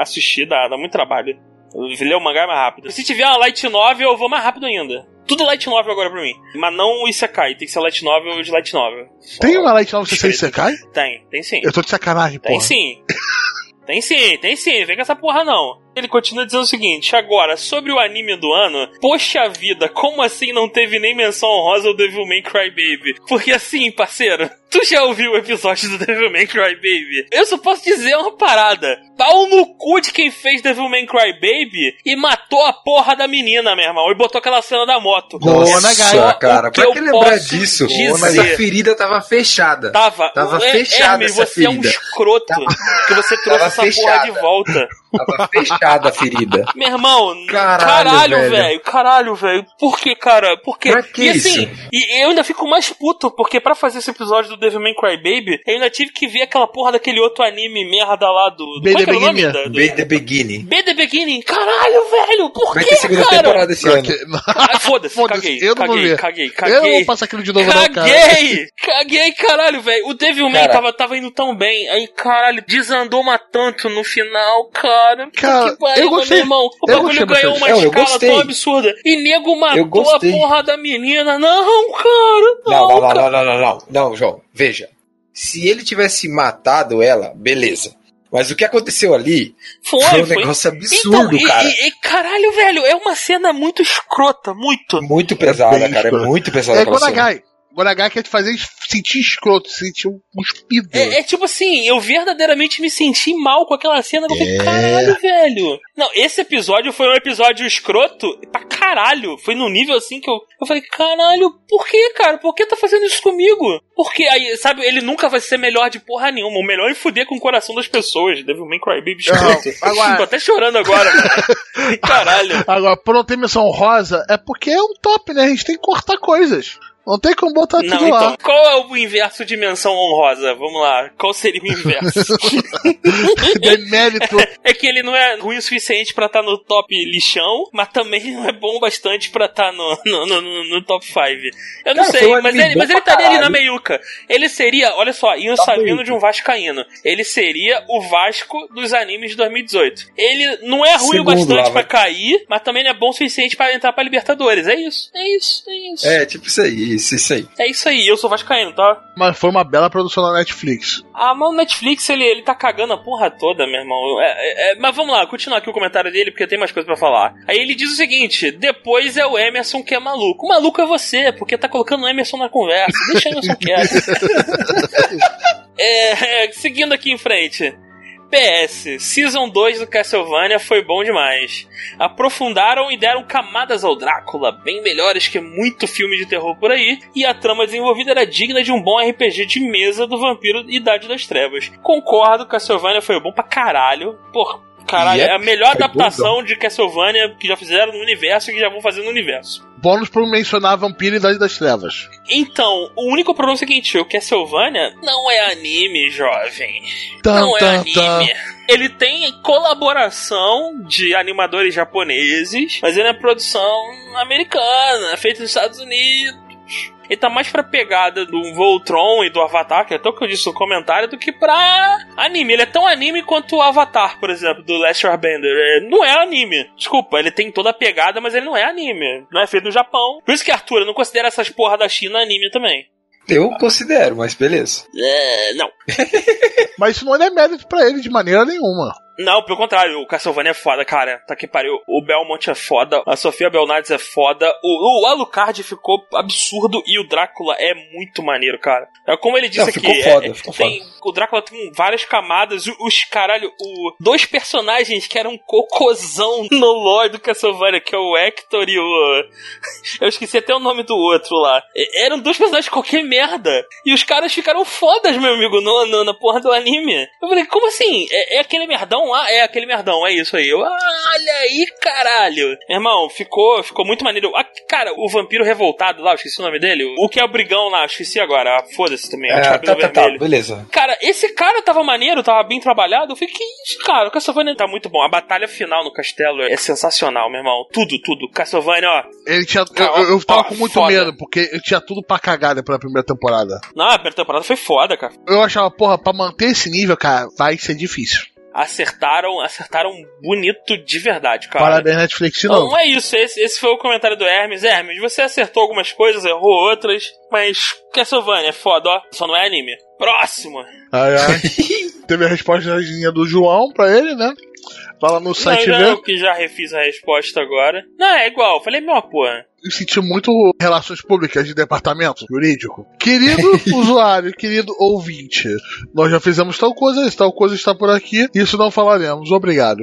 assistir dá, dá muito trabalho. Ler o mangá é mais rápido. Se tiver uma light novel, eu vou mais rápido ainda. Tudo light novel agora pra mim. Mas não o Isekai, tem que ser light novel de light novel. Tem uma Light Novel sem Sekai? Tem, tem sim. Eu tô de sacanagem, Tem porra. sim. <laughs> tem sim, tem sim. Vem com essa porra não. Ele continua dizendo o seguinte: agora, sobre o anime do ano, poxa vida, como assim não teve nem menção honrosa ao Devilman Crybaby? Porque assim, parceiro, tu já ouviu o episódio do Devilman Crybaby? Eu só posso dizer uma parada: pau no cu de quem fez Devilman Crybaby e matou a porra da menina, meu irmão, e botou aquela cena da moto. Boa, né, Só cara, pra que lembrar disso? dizer. Mas a ferida tava fechada. Tava. Tava É, fechada Hermes, essa você é um ferida. escroto. Que você trouxe Tava essa porra fechada. de volta. Tava fechada a ferida. Meu irmão, Caralho, caralho, velho. velho, caralho, velho. Por que, cara? Por quê? Pra que e assim, isso? e eu ainda fico mais puto, porque pra fazer esse episódio do Devilman Crybaby, eu ainda tive que ver aquela porra daquele outro anime merda lá do. do Be qual é que the é o nome? Da, do... Be the Beginning. Be the Beginning. Caralho, velho, por Vai que, ter segunda cara? temporada esse ano. Ah, foda-se, <laughs> Foda-se, caguei, eu não vou caguei, ver. caguei, Eu caguei. não vou passar aquilo de novo, não, cara. Caguei! Caguei, caralho, velho. O Devilman tava, tava indo tão bem. Aí, caralho, desandou uma tanto no final, cara. Puta Cara, que pariu, eu gostei. meu irmão. O Eu bagulho gostei ganhou uma Não, eu escala gostei. tão absurda. E nego matou a porra da menina. Não, cara. Não, Não, não, não, cara. não, não, não, não, não, João, veja. Se ele tivesse matado ela, beleza. Mas o que aconteceu ali Foi, foi um foi. negócio absurdo, então, e- cara. E, e, caralho, velho, é uma cena muito escrota, muito. Muito pesada, bem cara. É escroto. muito pesada É. Gonagai. Gonagai quer te fazer sentir escroto, sentir um cuspido. É, é tipo assim, eu verdadeiramente me senti mal com aquela cena. Eu falei, É. caralho, velho. Não, esse episódio foi um episódio escroto pra caralho. Foi num nível assim que eu, eu falei, caralho, por que, cara? Por que tá fazendo isso comigo? Porque aí, sabe, ele nunca vai ser melhor de porra nenhuma. O melhor é fuder com o coração das pessoas. Devilman Crybaby escroto. Não, <laughs> agora- Tô até chorando agora, cara. <laughs> Caralho. Agora, por não ter menção rosa, é porque é um top, né? A gente tem que cortar coisas. Não tem como botar Não, tudo então, lá. qual é o inverso de menção honrosa? Vamos lá. Qual seria o inverso? <laughs> Demérito. <laughs> É que ele não é ruim o suficiente pra estar no top lixão, mas também não é bom bastante pra estar no, no, no, no- no top 5. Eu não Cara, sei, mas ele, mas ele estaria ali na meiuca. Ele seria, olha só, Ian Tá Sabino de um Vascaíno. Ele seria o Vasco dos animes de 2018. Ele não é ruim o Segundo bastante lá, pra vai. cair, mas também não é bom o suficiente pra entrar pra Libertadores. É isso, é isso, é isso. É, tipo isso aí, isso, isso aí. É isso aí, eu sou Vascaíno, tá? Mas foi uma bela produção da Netflix. Ah, mas o Netflix, ele, ele tá cagando a porra toda, meu irmão. É, é, é, mas vamos lá, continuar aqui o comentário dele, porque tem mais coisa pra falar. Aí ele diz o seguinte: depois é o Emerson que é maluco. O maluco é você, porque tá colocando o Emerson na conversa. Deixa o Emerson quieto. <laughs> É, é, seguindo aqui em frente. PS, Season 2 do Castlevania foi bom demais. Aprofundaram e deram camadas ao Drácula, bem melhores que muito filme de terror por aí, e a trama desenvolvida era digna de um bom RPG de mesa do Vampiro Idade das Trevas. Concordo, Castlevania foi bom pra caralho. Por caralho, é a melhor foi adaptação de Castlevania que já fizeram no universo e que já vão fazer no universo. Bônus por mencionar Vampiro e Idade das Trevas. Então, o único problema é o seguinte: o Castlevania não é anime, jovem. Tan, não é tan, anime. tan. Ele tem colaboração de animadores japoneses, mas ele é produção americana, feita nos Estados Unidos. Ele tá mais pra pegada do Voltron e do Avatar, que é até o que eu disse no comentário, do que pra anime. Ele é tão anime quanto o Avatar, por exemplo, do Last Airbender. É, não é anime. Desculpa, ele tem toda a pegada, mas ele não é anime. Não é feito no Japão. Por isso que, Arthur, eu não considero essas porra da China anime também. Eu considero, mas beleza. É, não. <laughs> Mas isso não é mérito pra ele de maneira nenhuma. Não, pelo contrário, o Castlevania é foda, cara. Tá que pariu. O Belmont é foda, a Sofia Belnades é foda, o, o Alucard ficou absurdo e o Drácula é muito maneiro, cara. É como ele disse Não, aqui. ficou foda, é- ficou tem- O Drácula tem várias camadas. Os caralho, o, dois personagens que eram cocôzão no lore do Castlevania, que é o Hector e o. <laughs> Eu esqueci até o nome do outro lá. Eram dois personagens de qualquer merda. E os caras ficaram fodas, meu amigo, no, no- na porra do anime. Eu falei, como assim? É, é aquele merdão lá? É aquele merdão, é isso aí. Eu, ah, olha aí, caralho. Meu irmão, ficou, ficou muito maneiro. Ah, cara, o vampiro revoltado lá, eu esqueci o nome dele. O que é o brigão lá, eu esqueci agora. Ah, Foda-se também, é, tá, tá, tá, beleza. Cara, esse cara tava maneiro, tava bem trabalhado. Eu falei, que isso, cara? O Castlevania tá muito bom. A batalha final no castelo é sensacional, meu irmão. Tudo, tudo. Castlevania, ó. Ele tinha. Eu, Cara, eu, eu tava ó, com muito foda. medo, porque ele tinha tudo pra cagada pela primeira temporada. Não, a primeira temporada foi foda, cara. Eu achava, porra, pra manter esse nível, cara, vai ser difícil. Acertaram, acertaram bonito de verdade, cara. Parabéns, Netflix de Não, novo. não é isso. Esse, esse foi o comentário do Hermes. Hermes, você acertou algumas coisas, errou outras. Mas Castlevania é foda, ó. Só não é anime. Próximo. Ai, ai. <laughs> Teve a resposta do João pra ele, né? Fala no site não, ver. eu que já refiz a resposta agora. Não, é igual. Falei, meu, porra. Eu senti muito relações públicas de departamento jurídico. Querido <laughs> usuário, querido ouvinte, nós já fizemos tal coisa, tal coisa está por aqui, isso não falaremos. Obrigado.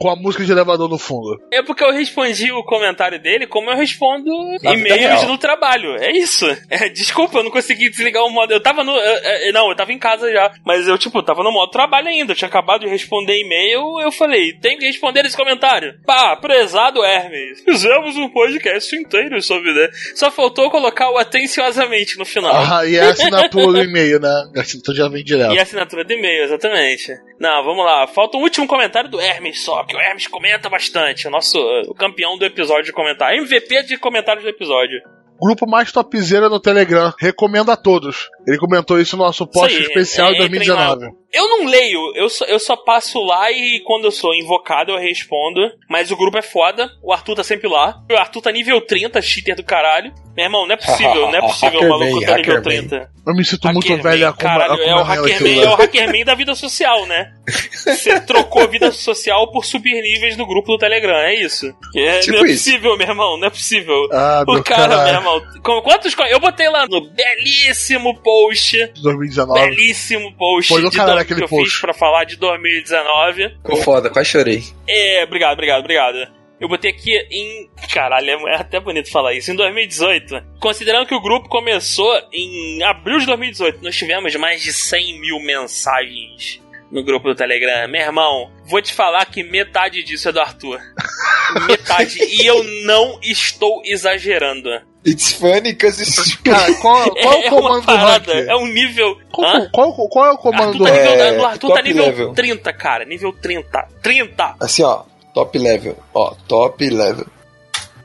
Com a música de elevador no fundo. É porque eu respondi o comentário dele como eu respondo Na vida e-mails no trabalho. É isso. <laughs> É, desculpa, eu não consegui desligar o modo. Eu tava no. eu- eu- não, eu tava em casa já. Mas eu, tipo, tava no modo trabalho ainda. Eu tinha acabado de responder e-mail. Eu falei, tem que responder esse comentário. Pá, prezado Hermes. Fizemos um podcast inteiro sobre, né? Só faltou colocar o atenciosamente no final. Ah, e a assinatura do e-mail, né? A assinatura já vem direto. E a assinatura de e-mail, exatamente. Não, vamos lá. Falta um último comentário do Hermes só, que o Hermes comenta bastante. O nosso o campeão do episódio de comentar. MVP de comentários do episódio. Grupo mais topzera no Telegram. Recomendo a todos. Ele comentou isso no nosso post aí, especial é, de entrem 2019. Eu não leio, eu só, eu só passo lá e quando eu sou invocado eu respondo. Mas o grupo é foda, o Arthur tá sempre lá. O Arthur tá nível 30, cheater do caralho. Meu irmão, não é possível, não é <laughs> possível o maluco tá nível Hackerman. 30. Eu me sinto muito velho a como, caralho, é o Hackerman, é o Hackerman da vida social, né? <laughs> Você trocou a vida social por subir níveis no grupo do Telegram, é isso? É, Tipo não é isso. possível, meu irmão, não é possível. Ah, o meu cara, caralho. meu irmão, com quantos. Eu botei lá no belíssimo post 2019. belíssimo post Foi do de caralho aquele que eu post. fiz pra falar de 2019. Ficou foda, quase chorei. É, obrigado, obrigado, obrigado. Eu botei aqui em. Caralho, é até bonito falar isso. Em 2018, considerando que o grupo começou em abril de 2018, nós tivemos mais de 100 mil mensagens no grupo do Telegram. Meu irmão, vou te falar que metade disso é do Arthur. <laughs> metade. E eu não estou exagerando. It's funny cause it's Cara, qual, qual é <laughs> é o comando uma do parada, ranking? é um nível. Qual, Hã? qual, qual é o comando Arthur do tá nível, É, Arthur tá nível level. 30, cara. Nível 30. 30! Assim, ó. Top level. Ó, top level.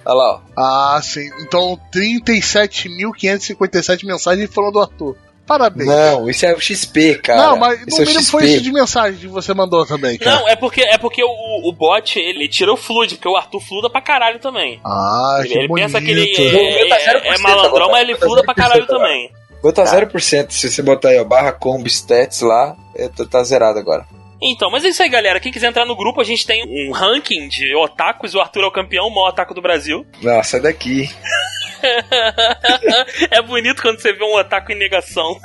Olha lá, ó. Ah, sim. Então, 37.557 mensagens foram do Arthur. Parabéns. Não, isso é o XP, cara. Não, mas isso no é mínimo XP. foi isso de mensagem que você mandou também, cara. Não, é porque, é porque o, o bot, ele tira o fluid, porque o Arthur fluda pra caralho também. Ah, ele que ele bonito. pensa que ele é, é, 0%, é malandrão, mas ele fluda pra caralho 0% lá. também. Vou tá 0%. Se você botar aí, ó, barra combo stats lá, é, tá, tá zerado agora. Então, mas é isso aí, galera. Quem quiser entrar no grupo, a gente tem um ranking de otakus. O Arthur é o campeão, o maior otaku do Brasil. Não, sai daqui. <laughs> é bonito quando você vê um otaku em negação.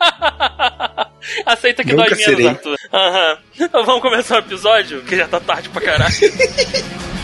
<laughs> Aceita que Nunca dói menos, serei. Arthur. Então vamos começar o episódio, que já tá tarde pra caralho. <laughs>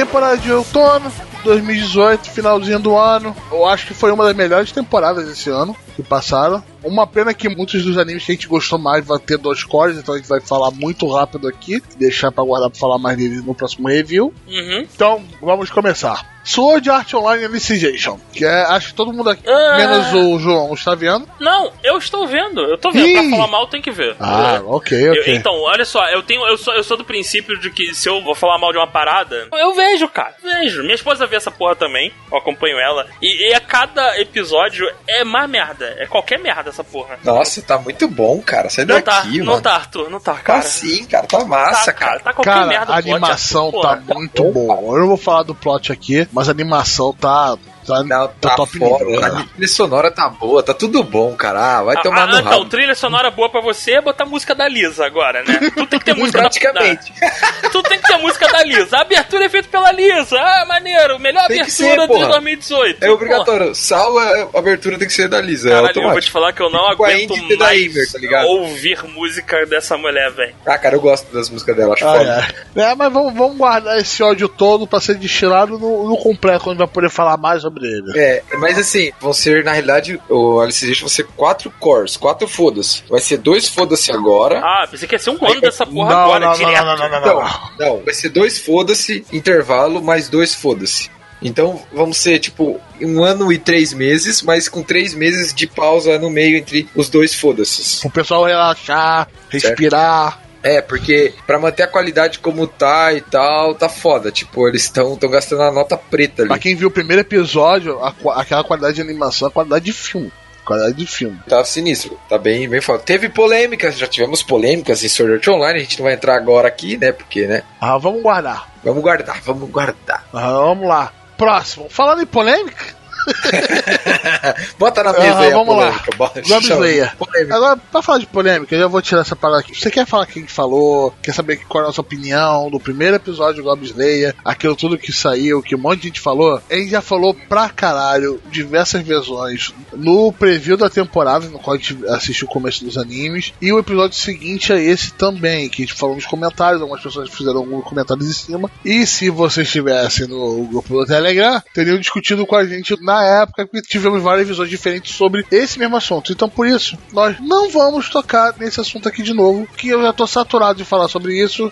Temporada de outono, 2018, finalzinho do ano. Eu acho que foi uma das melhores temporadas desse ano que passaram. Uma pena que muitos dos animes que a gente gostou mais vai ter dois cores, então a gente vai falar muito rápido aqui, deixar pra guardar pra falar mais dele no próximo review. Uhum. Então, vamos começar. Sword Art Online Alicization, que é, acho que todo mundo aqui, Ah. menos o João, está vendo. Não, eu estou vendo. Eu tô vendo. Ih. Pra falar mal, tem que ver. Ah, É. ok, Eu- ok. então, olha só, eu tenho, eu sou, eu sou do princípio de que se eu vou falar mal de uma parada, eu vejo, cara, vejo. Minha esposa vê essa porra também, eu acompanho ela, e, e a cada episódio é mais merda, é qualquer merda essa porra. Nossa, tá muito bom, cara. Sai Não daqui, tá, mano. não tá, Arthur, não tá, Tá cara. sim, cara. Tá Tá, massa, cara, cara. tá qualquer Cara, merda a plot, animação tá porra. muito boa. Eu não vou falar do plot aqui, mas a animação tá, tá, Não, tá tá top fora. nível. A trilha sonora tá boa, tá tudo bom, cara. Ah, vai Ah, tomar ah, no então, rabo. trilha sonora boa pra você é botar música da Lisa agora, né? Tu tem que ter <laughs> música da, Praticamente. da Tu tem que ter música da Lisa. A abertura é feita pela Lisa. Ah, maneiro. Melhor Tem abertura ser, de porra. 2018. É obrigatório. Salva a abertura tem que ser da Lisa. é Caralho, eu vou te falar que eu não Tipo aguento da mais Emer, tá ligado? ouvir música dessa mulher, velho. Ah, cara, eu gosto das músicas dela, acho Ah, foda. é. É, mas vamos, vamos guardar esse ódio todo pra ser destilado no, no completo, quando vai poder falar mais sobre ele. É, mas assim, vão ser, na realidade, o Alice Edition vão ser quatro cores, quatro foda-se. Vai ser dois foda-se agora. Ah, pensei que ia ser um ano dessa porra não, agora, não, não, direto. não, não, não, não, Não, não. não, vai ser dois foda-se, intervalo, mais dois foda-se. Então vamos ser tipo um ano e três meses, mas com três meses de pausa no meio entre os dois foda-se. Pro pessoal relaxar, respirar. É, porque pra manter a qualidade como tá e tal, tá foda. Tipo, eles estão tão gastando a nota preta Pra ali. quem viu o primeiro episódio, a aquela qualidade de animação é qualidade de filme. Qualidade de filme. Tá sinistro, tá bem, bem foda. Teve polêmicas, já tivemos polêmicas em Sword Art Online, a gente não vai entrar agora aqui, né? Porque, né? Ah, vamos guardar. Vamos guardar, vamos guardar. Ah, vamos lá. Próximo. Falando em polêmica, <laughs> Bota na mesa Ah, aí a vamos lá. polêmica. Bota, Goblin Slayer. Agora, pra falar de polêmica, eu já vou tirar essa parada aqui. Você quer falar quem falou? Quer saber qual é a nossa opinião do primeiro episódio do Goblin Slayer? Aquilo tudo que saiu, que um monte de gente falou? A gente já falou pra caralho diversas versões no preview da temporada, no qual a gente assistiu o começo dos animes. E o episódio seguinte é esse também, que a gente falou nos comentários. Algumas pessoas fizeram alguns comentários em cima. E se vocês estivessem no grupo do Telegram, teriam discutido com a gente na época que tivemos várias visões diferentes sobre esse mesmo assunto. Então, por isso, nós não vamos tocar nesse assunto aqui de novo, que eu já tô saturado de falar sobre isso.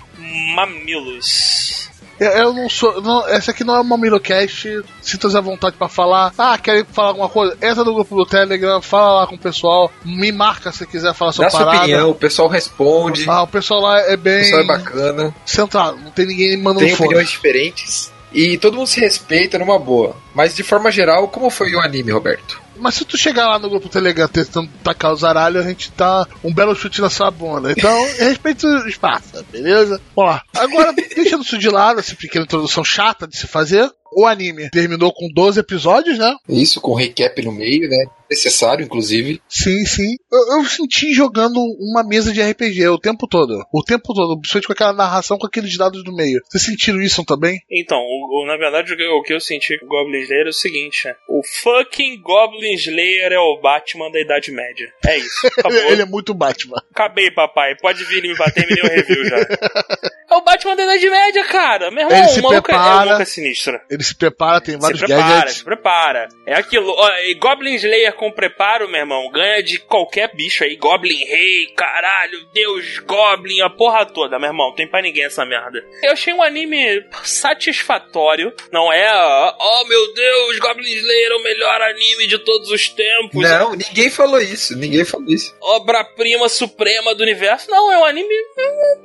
Mamilos. Eu, eu não sou. Não, essa aqui não é uma Milocast. Sinta-se à vontade pra falar. Ah, querem falar alguma coisa? Entra no grupo do Telegram, fala lá com o pessoal. Me marca se quiser falar sua Dá sua parada. opinião, o pessoal responde, Ah, o pessoal lá é o bem pessoal é bacana, centrado, não tem ninguém mandando tem fora. opiniões diferentes. E todo mundo se respeita numa boa. Mas de forma geral, como foi o anime, Roberto? Mas se tu chegar lá no grupo Telegram tentando tacar os aralhos, a gente tá um belo chute na sua bunda. Então, <laughs> respeite o espaço, beleza? Vamos lá. Agora, deixando isso de lado, essa pequena introdução chata de se fazer, o anime terminou com 12 episódios, né? Isso, com recap no meio, né? Necessário, inclusive. Sim, sim. Eu, eu senti jogando uma mesa de RPG o tempo todo. O tempo todo, principalmente com aquela narração com aqueles dados do meio. Vocês sentiram isso também? Então, o- o- na verdade, o que, o que eu senti com o Goblin Slayer é o seguinte: né? o fucking Goblin Slayer é o Batman da Idade Média. É isso. <laughs> Acabou. Ele é muito Batman. Acabei, papai. Pode vir me bater, me deu o review já. <laughs> É o Batman da Idade Média, cara. Meu irmão, Ele se o maluco é- é, prepara. o maluco é sinistro. Ele se prepara, tem vários se prepara, gadgets. se prepara. É aquilo. Ó, e Goblin Slayer com preparo, meu irmão, ganha de qualquer bicho aí. Goblin Rei, caralho, Deus Goblin, a porra toda, meu irmão. Tem pra ninguém essa merda. Eu achei um anime satisfatório. Não é, ó, oh meu Deus, Goblin Slayer é o melhor anime de todos os tempos. Não, ninguém falou isso. Ninguém falou isso. Obra-prima suprema do universo. Não, é um anime.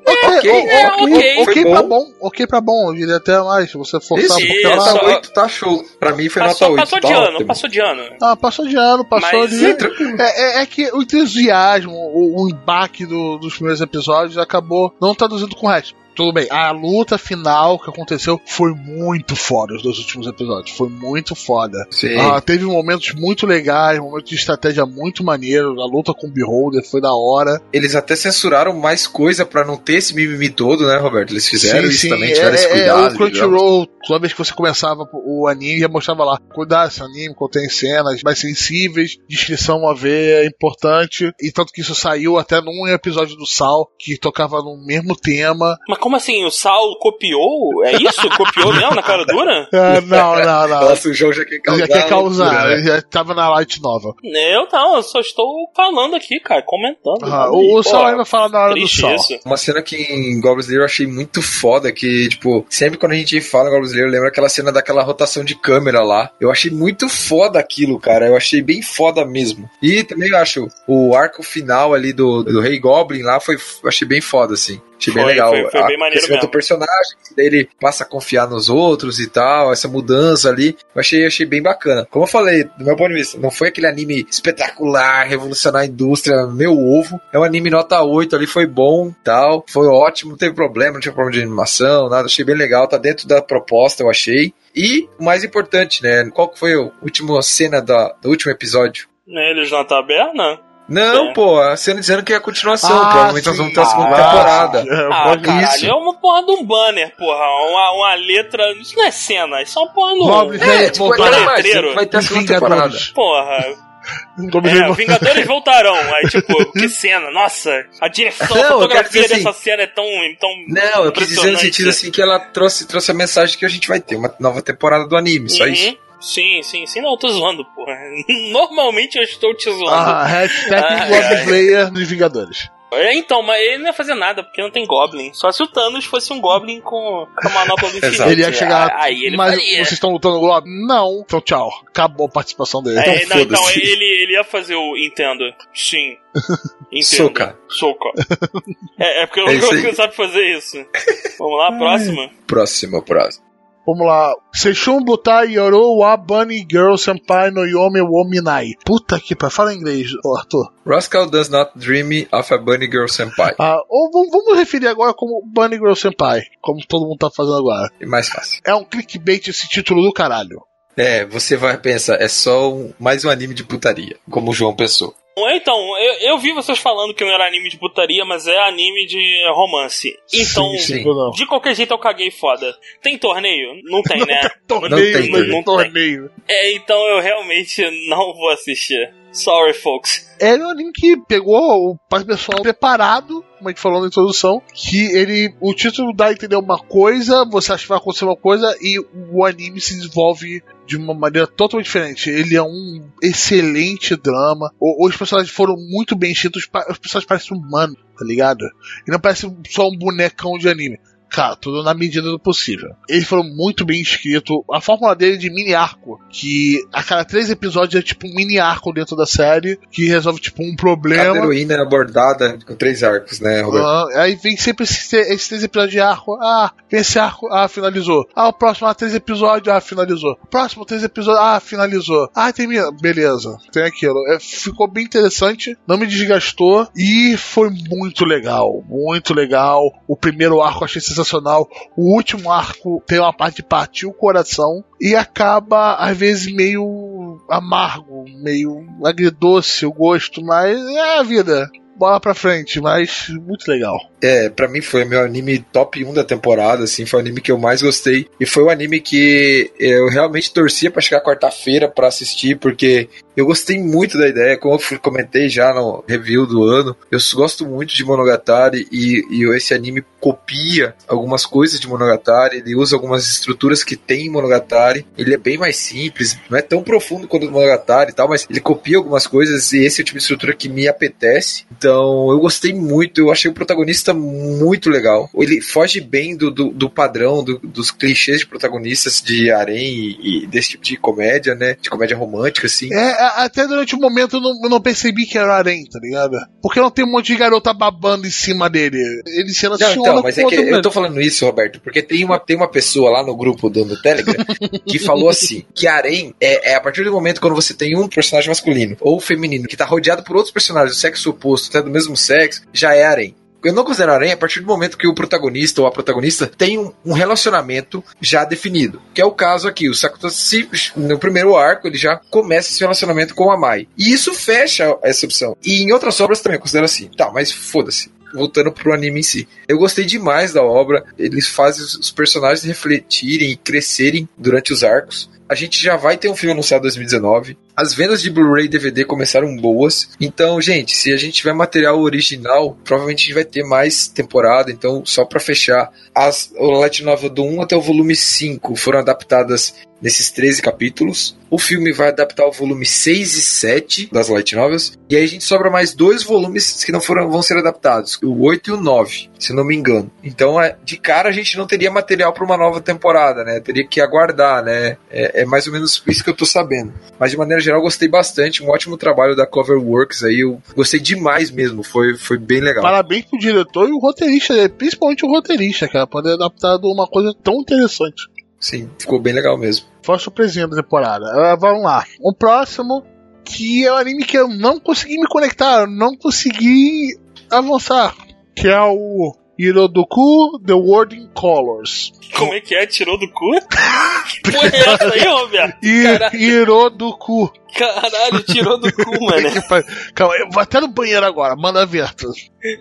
Ok, ok, o- é, ok, ok. ok Foi pra bom. ok pra bom, eu diria até mais, se você forçar Isso, um pouquinho. Nota Só- 8 tá show. Pra mim foi Passou, nota 8. passou tá de ano, ótimo. passou de ano. Ah, passou de ano, passou Mas de. É, é- é que o entusiasmo, o, o embaque do- dos primeiros episódios acabou não traduzindo com o resto. Tudo bem, a luta final que aconteceu foi muito foda, os dois últimos episódios. Foi muito foda. Sim. Ah, teve momentos muito legais, momentos de estratégia muito maneiro. A luta com o Beholder foi da hora. Eles até censuraram mais coisa pra não ter esse mimimi todo, né, Roberto? Eles fizeram Sim, isso sim, também, é, tiveram esse é, cuidado. o digamos. Crunchyroll, toda vez que você começava o anime, já mostrava lá, cuidado esse anime, contém cenas mais sensíveis, descrição a ver, é importante. E tanto que isso saiu até num episódio do Sal, que tocava no mesmo tema. Mas como assim? O Sal copiou? É isso? Copiou mesmo na cara dura? Ah, <laughs> não, não, não. Nossa, o João já quer causar. já quer causar, loucura, né? já tava na light nova. Eu não, eu só estou falando aqui, cara, comentando. Ah, Aí, o o pô, Sal ainda fala na hora do Sal. isso. Uma cena que em Goblin Slayer eu achei muito foda, que, tipo, sempre quando a gente fala em Goblin Slayer, eu lembro aquela cena daquela rotação de câmera lá. Eu achei muito foda aquilo, cara. Eu achei bem foda mesmo. E também eu acho o arco final ali do, do Rei Goblin lá foi, eu achei bem foda, assim. Achei bem Foi, legal. foi- foi bem maneiro mesmo. do personagem, daí ele passa a confiar nos outros e tal, essa mudança ali. Eu achei, achei bem bacana. Como eu falei, do meu ponto de vista, não foi aquele anime espetacular, revolucionar a indústria, meu ovo. É um anime nota 8 ali, foi bom tal. Foi ótimo, não teve problema, não tinha problema de animação, nada. Achei bem legal, tá dentro da proposta, eu achei. E o mais importante, né? Qual que foi a última cena da, do último episódio? Eles na taberna? Não, É. pô, a cena dizendo que é a continuação. Ah, Provavelmente nós sim. vamos ter a segunda Ah, temporada. É, Ah, caralho, isso. é uma porra de um banner, porra. Uma, uma letra. Isso não é cena, isso é uma porra do. Goblin É, Slayer tipo, voltará. vai ter mais, letreiro. vai ter a segunda temporada. Vingadores. Porra. É, Vingadores voltarão. <laughs> Aí, tipo, que cena. Nossa, a direção, Não, a fotografia dessa cena é tão. tão Não, eu quis dizer no sentido assim que ela trouxe, trouxe a mensagem que a gente vai ter uma nova temporada do anime, só Uhum. isso. Sim, sim, sim. Não, eu tô zoando, porra. <laughs> Normalmente eu estou te zoando. Ah, hashtag Ah, Goblin é. Slayer dos Vingadores. É, então, mas ele não ia fazer nada, porque não tem Goblin. Só se o Thanos fosse um Goblin com a manopla do infinito. Ele ia chegar. Aí ele mas faria. vocês estão lutando Globo? Não. Então tchau. Acabou a participação dele. É, não, então ele, ele ia fazer o Entendo. Sim. <laughs> Entendo. Soca. Soca. <laughs> É, é porque o É isso Goku sabe fazer isso. Vamos lá, próxima. Próximo, próximo. Vamos lá. Seishun Butai Yoro wa Bunny Girl Senpai no Yome wo Minai. Puta que pariu. Fala em inglês, Arthur. Rascal does not dream of a bunny girl senpai. Ah, ou vamos- vamos referir agora como Bunny Girl Senpai. Como todo mundo tá fazendo agora. É mais fácil. É um clickbait esse título do caralho. É, você vai pensar, é só um- mais um anime de putaria, como o João pensou. Então, eu, eu vi vocês falando que não era anime de putaria, mas é anime de romance. Então, Sim, sim, não. de qualquer jeito eu caguei foda. Tem torneio? Não tem, né? <laughs> Torneio, tem, mas não um tem. torneio. É, então eu realmente não vou assistir. Sorry, folks. É um anime que pegou o pessoal preparado, como a gente falou na introdução, que ele. O título dá a entender uma coisa, você acha que vai acontecer uma coisa, e o anime se desenvolve de uma maneira totalmente diferente. Ele é um excelente drama. O- Os personagens foram muito bem escritos, os personagens parecem humanos, tá ligado? E não parece só um bonecão de anime. Cara, tudo na medida do possível. Eles foram muito bem escritos. A fórmula dele é de mini arco, que a cada três episódios é tipo um mini arco dentro da série, que resolve tipo um Cada problema. heroína é abordada com três arcos, né, Roberto? Ah, aí vem sempre esses esse três episódios de arco. Ah, esse arco, ah, finalizou. Ah, o próximo ah, três episódios, ah, finalizou. Próximo três episódios, ah, finalizou. Ah, termina. Beleza, tem aquilo. É, ficou bem interessante, não me desgastou e foi muito legal. Muito legal. O primeiro arco eu achei sensacional. O último arco tem uma parte de partir o coração e acaba, às vezes, meio amargo, meio agridoce o gosto, mas é a vida bola pra frente, mas muito legal. É, pra mim foi meu anime top 1 da temporada, assim, foi o anime que eu mais gostei. E foi o anime que eu realmente torcia pra chegar quarta-feira pra assistir, porque eu gostei muito da ideia, como eu comentei já no review do ano. Eu gosto muito de Monogatari e, e esse anime copia algumas coisas de Monogatari, ele usa algumas estruturas que tem em Monogatari. Ele é bem mais simples, não é tão profundo quanto o Monogatari e tal, mas ele copia algumas coisas e esse é o tipo de estrutura que me apetece. Então eu gostei muito, eu achei o protagonista muito legal. Ele foge bem do, do, do padrão, do- dos clichês de protagonistas de harém e, e desse tipo de comédia, né? De comédia romântica, assim. É, até durante o momento eu não, eu não percebi que era o Arém, tá ligado? Porque não tem um monte de garota babando em cima dele. Ele se Não, relaciona então, mas é que eu tô falando isso, Roberto, porque tem uma, tem uma pessoa lá no grupo do no Telegram <laughs> que falou assim: que harém é, é a partir do momento quando você tem um personagem masculino ou feminino que tá rodeado por outros personagens do sexo oposto, até do mesmo sexo, já é harém. Eu não considero harém a partir do momento que o protagonista ou a protagonista tem um, relacionamento já definido. Que é o caso aqui. O Sakuta, no primeiro arco, ele já começa esse relacionamento com a Mai. E isso fecha essa opção. E em outras obras também eu considero assim. Tá, mas foda-se voltando pro anime em si. Eu gostei demais da obra, eles fazem os personagens refletirem e crescerem durante os arcos. A gente já vai ter um filme anunciado em 2019. As vendas de Blu-ray e DVD começaram boas. Então, gente, se a gente tiver material original, provavelmente a gente vai ter mais temporada. Então, só pra fechar, as, o Light Novel do 1 até o volume 5 foram adaptadas nesses 13 capítulos. O filme vai adaptar o volume 6 e 7 das Light Novels. E aí a gente sobra mais dois volumes que não foram, vão ser adaptados: o 8 e o 9, se não me engano. Então, é, de cara, a gente não teria material para uma nova temporada, né? Teria que aguardar, né? É, é mais ou menos isso que eu tô sabendo. Mas de maneira geral, gostei bastante. Um ótimo trabalho da Coverworks aí. Eu gostei demais mesmo. Foi, foi bem legal. Parabéns pro diretor e o roteirista, né? principalmente o roteirista, cara, por ter adaptado uma coisa tão interessante. Sim, ficou bem legal mesmo. Foi a surpresinha da temporada. Ah, vamos lá. O próximo, que é um anime que eu não consegui me conectar, eu não consegui avançar, que é o Hirodoku The World in Colors. Como é que é? Tirou do cu? que <laughs> porra é essa aí, Roberto? I Caralho. Hirodoku. Caralho, tirou do cu, <laughs> mano. Calma, eu vou até no banheiro agora, manda ver. Arthur.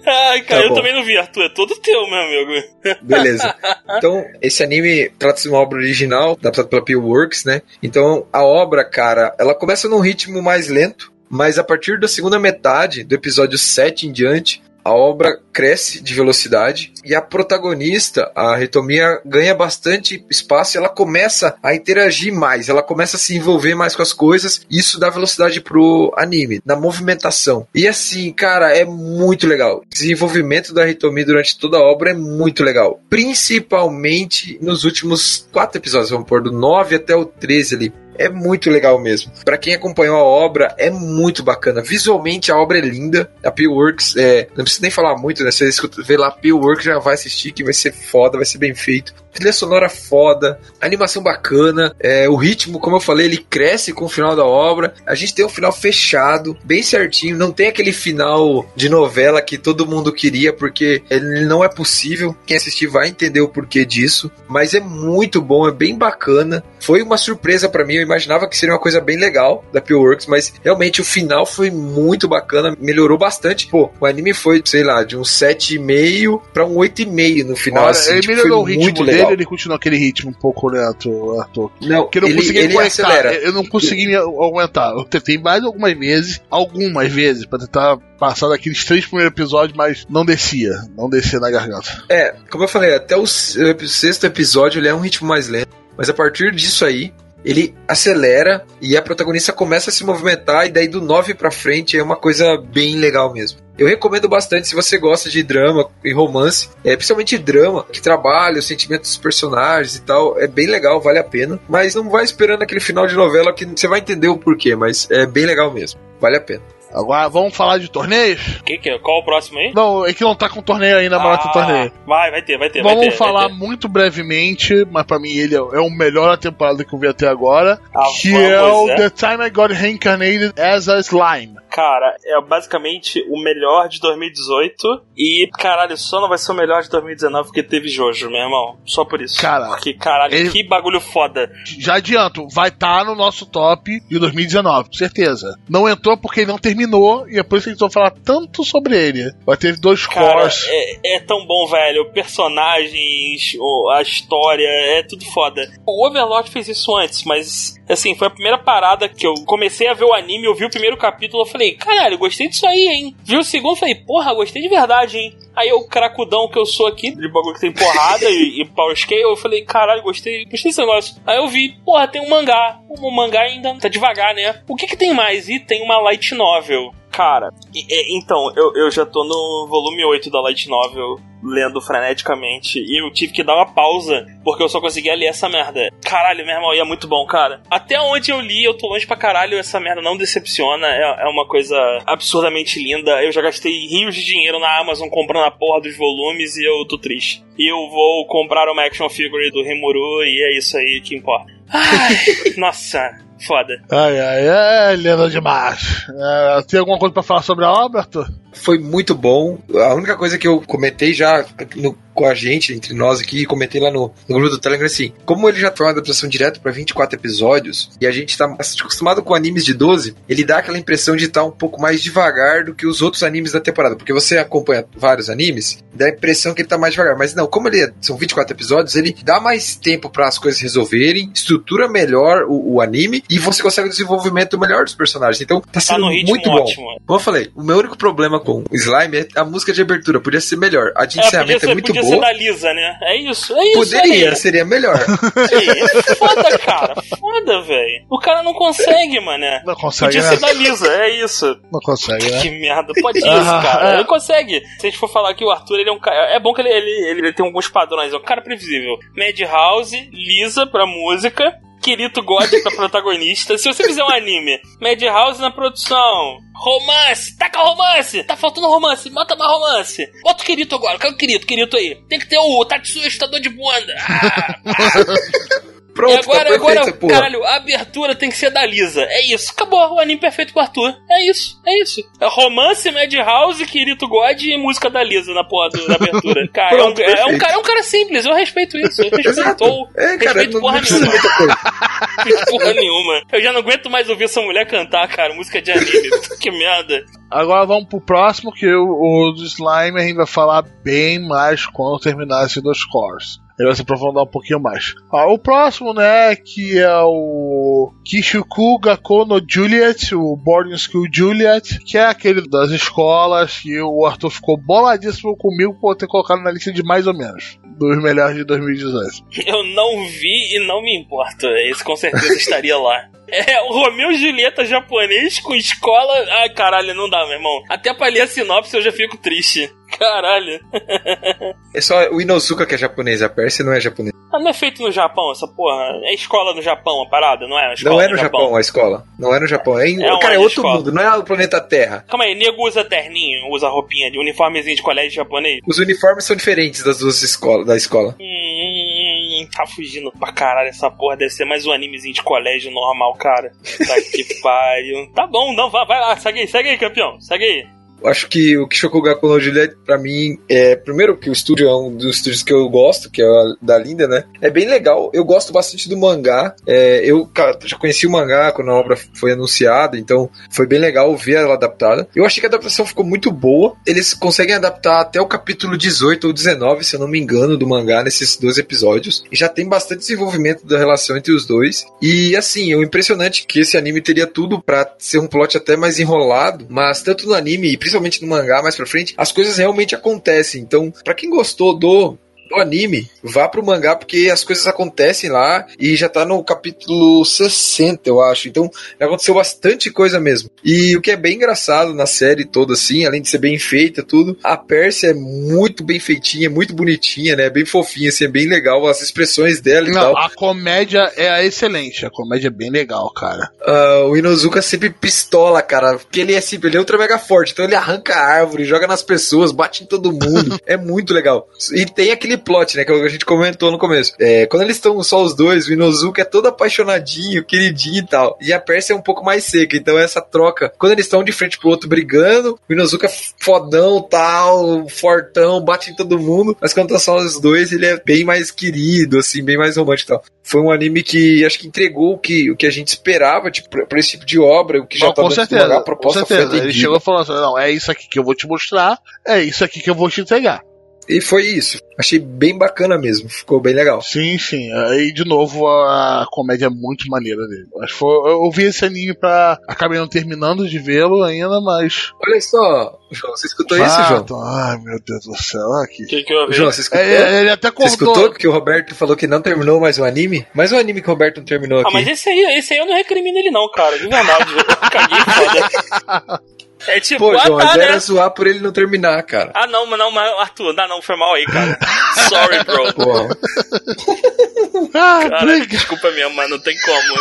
Ai, cara, Tá eu bom. também não vi, Arthur. É todo teu, meu amigo. Beleza. <laughs> Então, esse anime trata-se de uma obra original, adaptada pela P-Works, né? Então, a obra, cara, ela começa num ritmo mais lento, mas a partir da segunda metade, do episódio 7 em diante, a obra cresce de velocidade e a protagonista, a Retomia, ganha bastante espaço e ela começa a interagir mais, ela começa a se envolver mais com as coisas, e isso dá velocidade pro anime, na movimentação. E assim, cara, é muito legal. O desenvolvimento da Hitomi durante toda a obra é muito legal. Principalmente nos últimos quatro episódios, vamos pôr do 9 até o 13 ali. É muito legal mesmo. Para quem acompanhou a obra, é muito bacana. Visualmente a obra é linda. A P-Works, é, não precisa nem falar muito, né? Você escuta, vê lá P-Works, já vai assistir que vai ser foda, vai ser bem feito. Trilha sonora foda, animação bacana, é, o ritmo, como eu falei, ele cresce com o final da obra. A gente tem um final fechado, bem certinho, não tem aquele final de novela que todo mundo queria, porque ele não é possível. Quem assistir vai entender o porquê disso, mas é muito bom, é bem bacana. Foi uma surpresa para mim, eu imaginava que seria uma coisa bem legal da P-Works, mas realmente o final foi muito bacana, melhorou bastante. Pô, o anime foi, sei lá, de um 7,5 para um 8,5 no final. Olha, assim, ele tipo, melhorou o foi ritmo muito dele, legal. ele continua aquele ritmo um pouco lento, Arthur. Não, Que eu não ele, consegui ele acelera. Eu não consegui me aguentar. Eu tentei mais algumas vezes, algumas vezes, pra tentar passar daqueles três primeiros episódios, mas não descia. Não descia na garganta. É, como eu falei, até o sexto episódio ele é um ritmo mais lento, mas a partir disso aí, ele acelera e a protagonista começa a se movimentar, e daí do 9 pra frente é uma coisa bem legal mesmo. Eu recomendo bastante se você gosta de drama e romance, é, principalmente drama, que trabalha os sentimentos dos personagens e tal, é bem legal, vale a pena. Mas não vai esperando aquele final de novela que você vai entender o porquê, mas é bem legal mesmo, vale a pena. Agora vamos falar de torneios? Que que é? Qual o próximo aí? Não, é que não tá com torneio ainda, mas vai ter torneio. Vai, vai ter, vai ter. vai Vamos ter, falar vai ter. muito brevemente, mas pra mim ele é é o melhor da temporada que eu vi até agora. Ah, que vamos, é o é? The Time I Got Reincarnated as a Slime. Cara, é basicamente o melhor de 2018. E, caralho, só não vai ser o melhor de 2019 porque teve Jojo, meu irmão. Só por isso. Cara, Porque, caralho, ele- que bagulho foda. Já adianto, vai estar no nosso top de 2019, com certeza. Não entrou porque ele não terminou e é por isso que a gente vai falar tanto sobre ele. Vai ter dois Cara, cores. é, é tão bom, velho. Personagens, a história, é tudo foda. O Overlord fez isso antes, mas, assim, foi a primeira parada que eu comecei a ver o anime, eu vi o primeiro capítulo, eu falei, caralho, gostei disso aí, hein? Vi o segundo, falei, porra, gostei de verdade, hein? Aí eu, cracudão que eu sou aqui, de bagulho que tem porrada e, e power scale, eu falei, caralho, gostei, gostei desse negócio. Aí eu vi, porra, tem um mangá. O mangá ainda tá devagar, né? O que que tem mais? E tem uma light novel. Cara, e- e- então, eu, eu já tô no volume 8 da Light Novel, lendo freneticamente, e eu tive que dar uma pausa, porque eu só conseguia ler essa merda. Caralho, meu irmão, e é muito bom, cara. Até onde eu li, eu tô longe pra caralho, essa merda não decepciona, é, é uma coisa absurdamente linda. Eu já gastei rios de dinheiro na Amazon comprando a porra dos volumes e eu tô triste. E eu vou comprar uma action figure do Rimuru, e é isso aí que importa. Ai, <laughs> nossa, foda. Ai, ai, é lindo demais. É, tem alguma coisa pra falar sobre a obra, Arthur? Foi muito bom. A única coisa que eu comentei já no- com a gente, entre nós aqui, comentei lá no, no grupo do Telegram, assim, como ele já foi uma adaptação direta para 24 episódios, e a gente tá acostumado com animes de 12, ele dá aquela impressão de estar um pouco mais devagar do que os outros animes da temporada, porque você acompanha vários animes, dá a impressão que ele tá mais devagar, mas não, como ele é- são 24 episódios, ele dá mais tempo para as coisas resolverem, estrutura melhor o, o anime, e você consegue um desenvolvimento melhor dos personagens, então tá Tá sendo ritmo muito bom. ótimo. Como eu falei, o meu único problema com o Slime é a música de abertura. Podia ser melhor. A de É, podia encerramento ser, é muito podia ser boa. da Lisa, né? É isso, é isso. Poderia, aí. seria melhor. <laughs> É foda, cara. Foda, velho. O cara não consegue, mané. Não consegue, Podia né? ser da Lisa, é isso. Não consegue, né? Que merda, pode isso, Ah, cara. é. Ele consegue. Se a gente for falar que o Arthur, ele é um cara. É bom que ele, ele, ele, ele tem alguns padrões. É um cara previsível. Madhouse, Lisa pra música. Kirito God pra protagonista. Se você fizer um anime, Madhouse na produção. Romance, taca romance! Tá faltando romance, bota mais romance. Bota o Kirito agora, quero o Kirito, Kirito aí. Tem que ter o Tatsuya chutador de bunda. Ah, <laughs> Pronto, e agora, tá agora, essa porra. caralho, a abertura tem que ser da Lisa. É isso, acabou. O anime perfeito pro Arthur. É isso, é isso. É romance, Madhouse, Kirito God e música da Lisa na porra do- da abertura. <laughs> Cara, é, um, Pronto, é um perfeito. cara, é um cara simples, eu respeito isso. Eu respeito. Exato. É, cara, respeito não, porra não nenhuma. muita <laughs> porra nenhuma. Eu já não aguento mais ouvir essa mulher cantar, cara, música de anime. <laughs> que merda. Agora vamos pro próximo, que o, o do Slime a gente vai falar bem mais quando terminar esses dois cores. Melhor se aprofundar um pouquinho mais. Ah, o próximo, né, que é o Kishuku Gakko no Juliet, o Boarding School Juliet, que é aquele das escolas que o Arthur ficou boladíssimo comigo por ter colocado na lista de mais ou menos. Dos melhores de 2018. Eu não vi e não me importa. Esse com certeza estaria lá. <laughs> É, o Romeu e Julieta japonês com escola. Ai, caralho, não dá, meu irmão. Até pra ler a sinopse eu já fico triste. Caralho. É só o Inosuka que é japonês, a Pérsia não é japonês. Ah, não é feito no Japão essa porra. É escola no Japão a parada, não é? Não é no Japão. a escola. Não é no Japão. É, em, É cara, é outro escola? mundo, não é o planeta Terra. Calma aí, nego usa terninho, usa roupinha de uniformezinho de colégio japonês. Os uniformes são diferentes das duas escolas, da escola. Hum, tá fugindo pra caralho essa porra. Deve ser mais um animezinho de colégio normal, cara. Tá que <laughs> pariu. Tá bom, não, vai, vai lá, segue aí, segue aí, campeão, segue aí. Acho que o Kishokugaku no Juliet, pra mim, é. Primeiro, que o estúdio é um dos estúdios que eu gosto, que é da Linda, né? É bem legal. Eu gosto bastante do mangá. É, eu cara, já conheci o mangá quando a obra foi anunciada, então foi bem legal ver ela adaptada. Eu achei que a adaptação ficou muito boa. Eles conseguem adaptar até o capítulo 18 ou 19, se eu não me engano, do mangá nesses dois episódios. E já tem bastante desenvolvimento da relação entre os dois. E assim, o impressionante que esse anime teria tudo pra ser um plot até mais enrolado, mas tanto no anime e principalmente no mangá mais pra frente, as coisas realmente acontecem. Então, pra quem gostou do do anime, vá pro mangá porque as coisas acontecem lá e já tá no capítulo 60, eu acho. Então, aconteceu bastante coisa mesmo. E o que é bem engraçado na série toda assim, além de ser bem feita tudo, a Pérsia é muito bem feitinha, muito bonitinha, né? Bem fofinha, assim, é bem legal as expressões dela e Não, tal. a comédia é excelente. A comédia é bem legal, cara. Ah, o Inozuka sempre pistola, cara. Porque ele é sempre, ele é ultra mega forte. Então ele arranca a árvore, joga nas pessoas, bate em todo mundo. <laughs> é muito legal. E tem aquele plot, né? Que a gente comentou no começo. É, quando eles estão só os dois, o Inozuka é todo apaixonadinho, queridinho e tal. E a Pérsia é um pouco mais seca. Então essa troca, quando eles estão de frente pro outro brigando, o Inozuka é fodão, tal, fortão, bate em todo mundo. Mas quando tá só os dois, ele é bem mais querido, assim, bem mais romântico e tal. Foi um anime que acho que entregou o que, o que a gente esperava, tipo, pra, esse tipo de obra, o que já Não, tá com certeza. a com proposta foi certeza. Ele chegou falando assim: não, é isso aqui que eu vou te mostrar, é isso aqui que eu vou te entregar. E foi isso. Achei bem bacana mesmo. Ficou bem legal. Sim, sim. Aí, de novo, a comédia é muito maneira dele. Acho que foi, eu vi esse anime pra. Acabei não terminando de vê-lo ainda, mas. Olha só, João, você escutou isso, João? Ai, meu Deus do céu. Aqui. O que, que eu vi? João, você escutou? É, ele até Você acordou. escutou que o Roberto falou que não terminou mais o anime? Mais um anime que o Roberto não terminou Ah, aqui. mas esse aí, esse aí eu não recrimino ele não, cara. De verdade. eu caguei. <laughs> É tipo, Pô, ah, João, tá, a ideia né? era zoar por ele não terminar, cara. Ah, não, mas não, mas Arthur, não, não, foi mal aí, cara. <laughs> Sorry, bro. Porra. <laughs> Ah, Cara, desculpa mesmo, mas não tem como.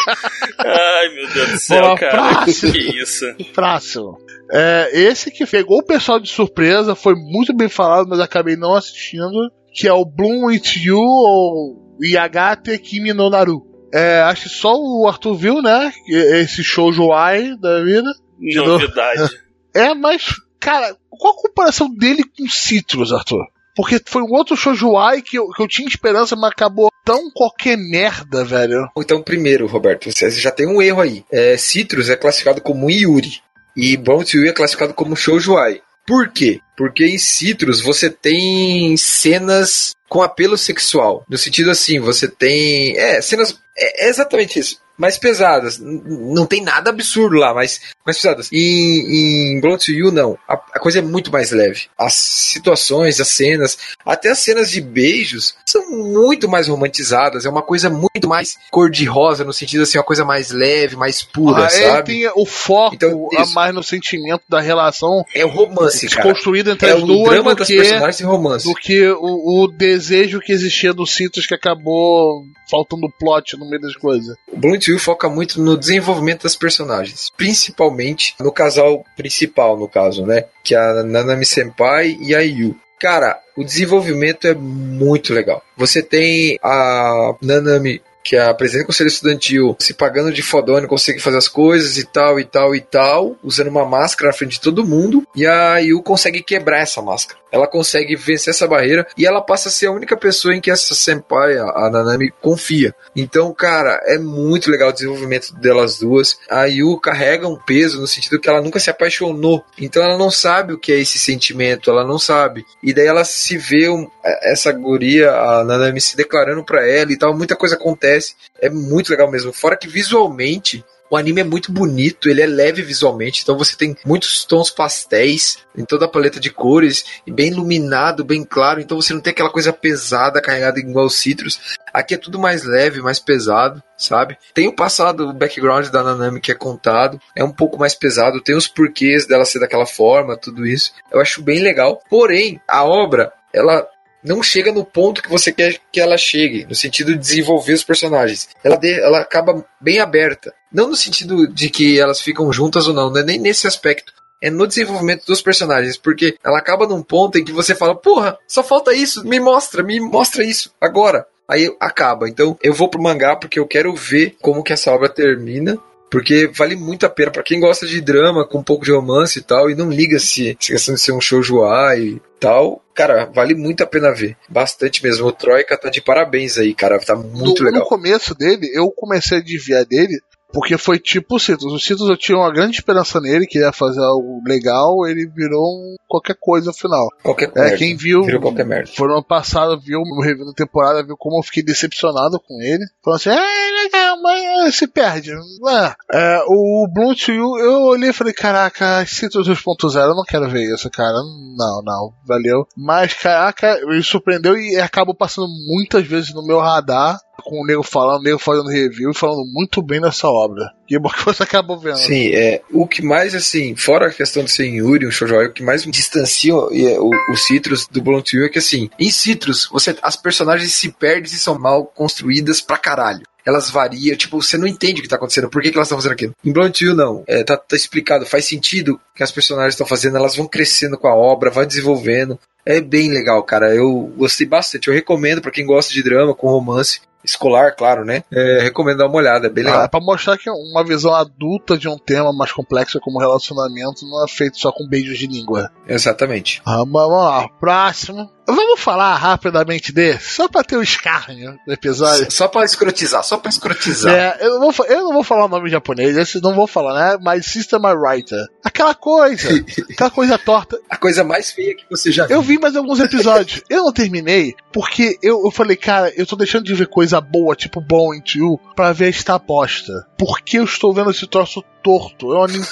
Ai, meu Deus do céu, Bola cara. próxima. Que isso. Próximo. É, esse que pegou o pessoal de surpresa, foi muito bem falado, mas acabei não assistindo, que é o Bloom With You ou Yagate Kimi no Naru. É, acho que só o Arthur viu, né? Esse shoujo ai da vida. Novidade. É, mas, cara, qual a comparação dele com Citrus, Arthur? Porque foi um outro shoujo ai que eu, que eu tinha esperança, mas acabou tão qualquer merda, velho. Então, primeiro, Roberto, você já tem um erro aí. É, Citrus é classificado como Yuri. E You é classificado como Shoujuai. Por quê? Porque em Citrus você tem cenas com apelo sexual. No sentido assim, você tem. É, cenas. É, é exatamente isso. Mais pesadas. Não tem nada absurdo lá, mas mais pesadas. E em Blood to You, não. A, a coisa é muito mais leve. As situações, as cenas, até as cenas de beijos são muito mais romantizadas. É uma coisa muito mais cor-de-rosa, no sentido assim, uma coisa mais leve, mais pura, Ah, ele sabe? tem o foco Então, a mais no sentimento da relação É o romance, cara. construída entre É as o duas drama do das que, personagens e romance. do que o, o desejo que existia do Citrus que acabou faltando plot no meio das coisas. O You foca muito no desenvolvimento das personagens, principalmente no casal principal, no caso, né? Que é a Nanami Senpai e a Yu. Cara, o desenvolvimento é muito legal. Você tem a Nanami, que é a presidente do conselho estudantil, se pagando de fodona, consegue fazer as coisas e tal, e tal, e tal, usando uma máscara na frente de todo mundo, e a Yu consegue quebrar essa máscara. Ela consegue vencer essa barreira e ela passa a ser a única pessoa em que essa senpai, a, Nanami, confia. Então, cara, é muito legal o desenvolvimento delas duas. A Yu carrega um peso no sentido que ela nunca se apaixonou. Então ela não sabe o que é esse sentimento, ela não sabe. E daí ela se vê um, essa guria, a Nanami se declarando pra ela e tal, muita coisa acontece. É muito legal mesmo. Fora que visualmente o anime é muito bonito, ele é leve visualmente, então você tem muitos tons pastéis em toda a paleta de cores, bem iluminado, bem claro, então você não tem aquela coisa pesada carregada igual os Citrus. Aqui é tudo mais leve, mais pesado, sabe? Tem o passado, o background da Nanami que é contado, é um pouco mais pesado, tem os porquês dela ser daquela forma, tudo isso. Eu acho bem legal. Porém, a obra, ela não chega no ponto que você quer que ela chegue, no sentido de desenvolver os personagens. Ela, de, ela acaba bem aberta. Não no sentido de que elas ficam juntas ou não, não é nem nesse aspecto. É no desenvolvimento dos personagens, porque ela acaba num ponto em que você fala, porra, só falta isso, me mostra, me mostra isso, agora. Aí acaba. Então eu vou pro mangá porque eu quero ver como que essa obra termina porque vale muito a pena para quem gosta de drama com um pouco de romance e tal e não liga se essa questão de ser um shoujoá e tal, cara, vale muito a pena ver. Bastante mesmo. O Troika tá de parabéns aí, cara, tá muito no, legal. No começo dele, eu comecei a desviar dele porque foi tipo o Citrus. O Citrus eu tinha uma grande esperança nele, que ia fazer algo legal, ele virou um qualquer coisa no final. Qualquer É, merda. quem viu. Virou qualquer merda. Foi no ano passado, viu o review da temporada, viu como eu fiquei decepcionado com ele. Falando assim, é legal, mas é, se perde. É. É, o Bloom eu olhei e falei, caraca, Citrus 2.0, eu não quero ver isso, cara. Não, não, valeu. Mas, caraca, me surpreendeu e acabou passando muitas vezes no meu radar. Com o nego falando, o nego fazendo review e falando muito bem dessa obra. <laughs> Que bom que você acabou vendo. Sim, é, o que mais, assim, fora a questão de ser em Yuri, um shoujo, o que mais distancia o, o Citrus do Blunt é que, assim, em Citrus, você, as personagens se perdem e são mal construídas pra caralho. Elas variam, tipo, você não entende o que tá acontecendo, por que, que elas estão fazendo aquilo. Em Blunt Hill, não. É, tá, tá explicado, faz sentido o que as personagens estão fazendo, elas vão crescendo com a obra, vai desenvolvendo. É bem legal, cara. Eu gostei bastante. Eu recomendo pra quem gosta de drama com romance escolar, claro, né? É, recomendo dar uma olhada, é bem legal. Ah, pra mostrar que uma visão adulta de um tema mais complexo como relacionamento não é feito só com beijos de língua. Exatamente. Ah, vamos lá, próximo. Vamos falar rapidamente desse, só pra ter o escárnio do episódio. Só pra escrotizar, só pra escrotizar. É, eu, não vou, eu não vou falar o nome japonês, esse não vou falar, né? Mas System Writer. Aquela coisa, <laughs> aquela coisa torta. A coisa mais feia que você já viu. Eu vi mais alguns episódios. <laughs> Eu não terminei porque eu, eu falei, cara, eu tô deixando de ver coisa boa, tipo Bom in You, pra ver esta aposta. Por que eu estou vendo esse troço torto? É um anime.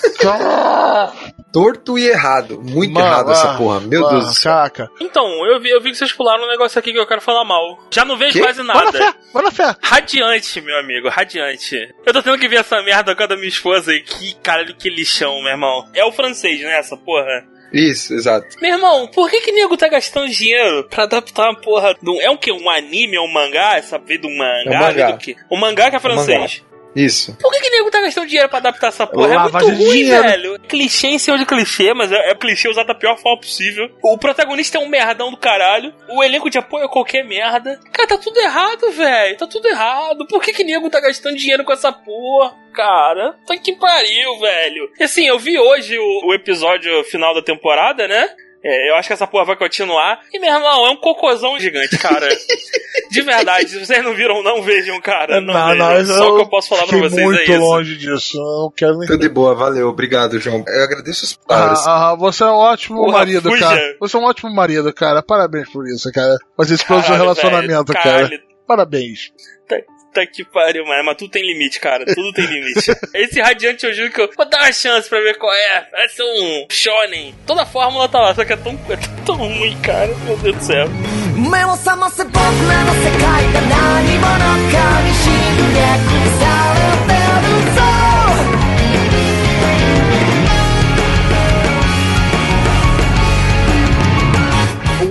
<laughs> Torto e errado. Muito Mano, errado essa ah, porra. Meu mano, Deus do céu. Caca. Então, eu vi, eu vi que vocês pularam um negócio aqui que eu quero falar mal. Já não vejo Quê? quase Vai na nada. fé, vai na fé. Radiante, meu amigo, radiante. Eu tô tendo que ver essa merda com a da minha esposa e que caralho que lixão, meu irmão. É o francês, né, essa porra? Isso, exato. Meu irmão, por que que nego tá gastando dinheiro pra adaptar uma porra do... É um que? Um anime? É um mangá? Essa vida do mangá? É um mangá. Do quê? O mangá que é francês. Isso. Por que que nego tá gastando dinheiro pra adaptar essa porra? É muito ruim, dinheiro. velho. Clichê em cima de clichê, mas é, é clichê usado da pior forma possível. O protagonista é um merdão do caralho. O elenco de apoio é qualquer merda. Cara, tá tudo errado, velho. Tá tudo errado. Por que que nego tá gastando dinheiro com essa porra? Cara, tá que pariu, velho. E assim, eu vi hoje o, o episódio final da temporada, né? É, eu acho que essa porra vai continuar. E, meu irmão, é um cocôzão gigante, cara. <laughs> De verdade, se vocês não viram, não vejam, cara. Não, vejam. Só o que eu posso falar pra fiquei vocês muito é isso. longe disso. Eu não quero nem. Tudo de boa, valeu. Obrigado, João. Eu agradeço as palavras. Ah, ah, você é um ótimo Porra, marido, fuja. cara. Você é um ótimo marido, cara. Parabéns por isso, cara. Fazer isso pelo seu relacionamento, velho, cara. caralho. Parabéns. Puta que pariu, mano. Mas tudo tem limite, cara. Tudo tem limite. <laughs> Esse Radiante eu juro que eu vou dar uma chance pra ver qual é. Vai ser um shonen. Toda a fórmula tá lá, só que é tão, é tão ruim, cara. Meu Deus do céu. 目を覚ませ僕らの世界が何者かに侵略されてるぞ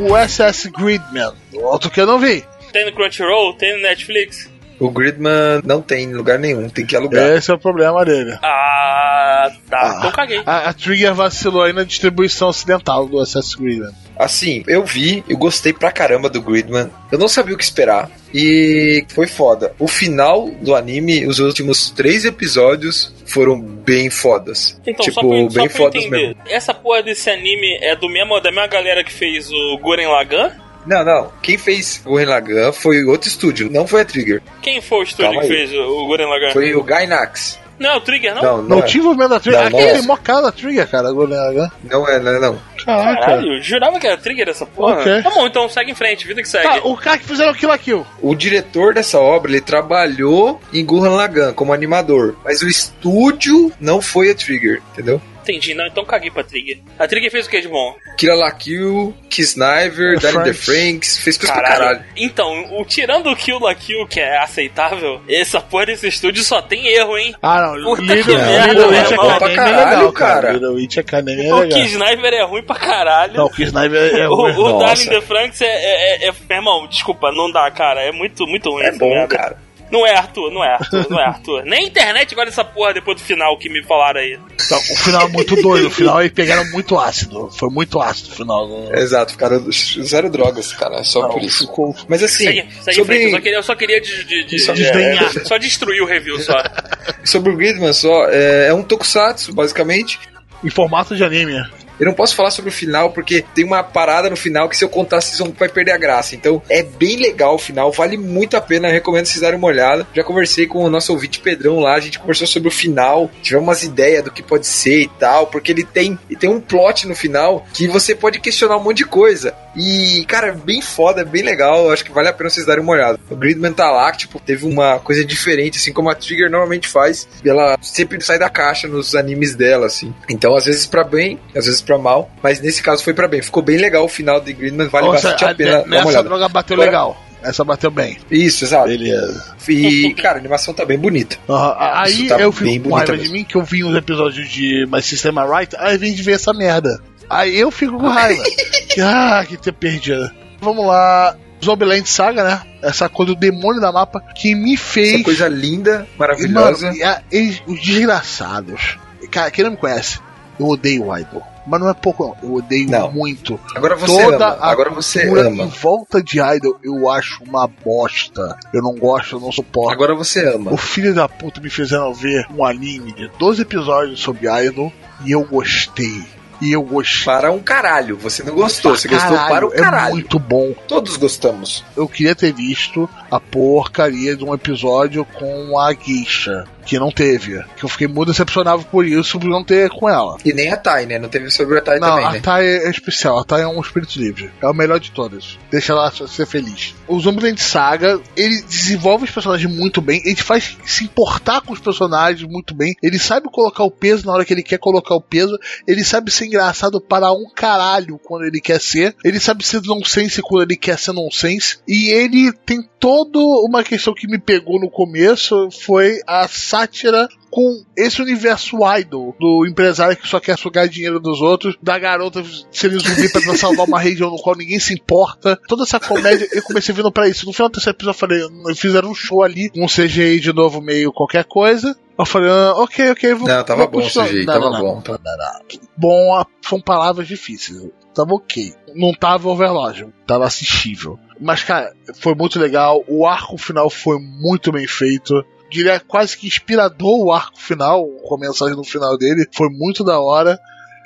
O SS Gridman, outro que eu não vi. Tem no Crunchyroll, tem no Netflix. O Gridman não tem em lugar nenhum, tem que alugar. Esse é o problema dele. Ah, tá. Ah. Então caguei. A, a Trigger vacilou aí na distribuição ocidental do Assassin's Creed. né? Assim, eu vi, eu gostei pra caramba do Gridman. Eu não sabia o que esperar. E foi foda. O final do anime, os últimos três episódios foram bem fodas. Então, tipo, só pra, só bem pra eu fodas entender, mesmo. essa porra desse anime é do mesmo, da mesma galera que fez o Guren Lagann? Não, não. Quem fez o Lagann foi outro estúdio, não foi a Trigger. Quem foi o estúdio Calma que aí. fez o, Guren Lagann? Foi o Gainax. Não, o Trigger não? Não, não, Não é. tive o medo da Trigger. Não, Aquele não é. tem mó cara da Trigger, cara. Agora, Não é, não é, não. Caraca. Caralho, eu jurava que era Trigger essa porra. Ok. Tá bom, então segue em frente, vida que segue. Tá, o cara que fizeram Kill la Kill. O diretor dessa obra, ele trabalhou em Gurren Lagann como animador, mas o estúdio não foi a Trigger, entendeu? Entendi, não, então caguei pra Trigger. A Trigger fez o que de bom? Kira La Kill, Kisniver, The Danny the Franks. Fez coisa pra Caralho. caralho. Então, o, tirando o Kill la Kill, que é aceitável, essa porra desse estúdio só tem erro, hein? Ah, não. Puta Little, que merda, Little Witch. Academy Pra é caralho, legal, cara. Little Witch Academy é o legal. Kisniver é ruim pra caralho. Não, <laughs> o Kisniver é o, ruim. o Nossa. Darling the Franks é, é, é, é- Meu irmão, desculpa, não dá, cara. É muito, muito ruim. É bom, merda. cara. Não é Arthur, não é Arthur, não é Arthur. Nem a internet gosta dessa porra depois do final que me falaram aí. Então, o final é muito doido. O final eles pegaram muito ácido. Foi muito ácido o final. do- Exato, ficaram zero drogas, cara, só Não, por isso. ficou- Mas assim, Segue, segue em frente. sobre, Eu só queria, eu só queria de, de, de- Só desdenhar. é, só destruir o review só. <laughs> sobre o Gridman só, é, é um tokusatsu, basicamente. Em formato de anime. Eu não posso falar sobre o final porque tem uma parada no final que se eu contar vocês vão vai perder a graça. Então é bem legal o final, vale muito a pena, recomendo vocês darem uma olhada. Já conversei com o nosso ouvinte Pedrão lá, a gente conversou sobre o final, tivemos umas ideias do que pode ser e tal, porque ele tem, e tem um plot no final que você pode questionar um monte de coisa. E, cara, bem foda, é bem legal, acho que vale a pena vocês darem uma olhada. O Gridman tá lá, que, tipo, teve uma coisa diferente, assim como a Trigger normalmente faz, ela sempre sai da caixa nos animes dela, assim. Então, às vezes pra bem, às vezes pra mal, mas nesse caso foi pra bem. Ficou bem legal o final de Gridman, vale seja, bastante a pena dar uma nessa olhada. droga bateu Agora- legal. Essa bateu bem. Isso, exato. Beleza. E, cara, a animação tá bem bonita. Aham, Aí tá eu fico com raiva de mesmo. mim que eu vi uns episódios de My System Right, aí vim de ver essa merda. Aí eu fico com raiva. <laughs> que, ah, que ter perdido. Vamos lá. Zombieland Saga, né? Essa coisa do demônio da mapa que me fez. Essa coisa linda, Mano, maravilhosa. e a- eles- os desgraçados. Cara, quem não me conhece, eu odeio o Idol. Mas não é pouco, não. Eu odeio Não. muito. Agora você Toda ama. Agora você ama. em volta de Idol eu acho uma bosta. Eu não gosto, eu não suporto. Agora você ama. O filho da puta me fizeram ver um anime de 12 episódios sobre Idol e eu gostei. E eu gostei. Para um caralho. Você não gostou, você pra gostou para caralho, o caralho. É muito bom. Todos gostamos. Eu queria ter visto a porcaria de um episódio com a Geisha. Que não teve. Que eu fiquei muito decepcionado por isso, por não ter com ela. E nem a Tai, né? Não teve sobre a Tai Não, também, a né? Tai é especial. A Tai é um espírito livre. É o melhor de todas. Deixa ela ser feliz. O Zombieland Saga, ele desenvolve os personagens muito bem. Ele faz se importar com os personagens muito bem. Ele sabe colocar o peso na hora que ele quer colocar o peso. Ele sabe ser engraçado para um caralho quando ele quer ser. Ele sabe ser nonsense quando ele quer ser nonsense. E ele tem toda uma questão que me pegou no começo. Foi a sátira com esse universo idol do empresário que só quer sugar dinheiro dos outros, da garota sendo zumbi pra salvar uma região no qual ninguém se importa. Toda essa comédia, eu comecei vindo pra isso. No final desse episódio eu falei, "Eles fizeram um show ali, um CGI de novo meio qualquer coisa. Eu falei, ah, ok, ok, vou. Não, tava vou bom o continuar." CGI, Não, tava não, bom. não, não. Bom, são palavras difíceis. Tava ok. Não tava overlord, tava assistível. Mas, cara, foi muito legal. O arco final foi muito bem feito diria quase que inspirador o arco final, com a mensagem no final dele, foi muito da hora.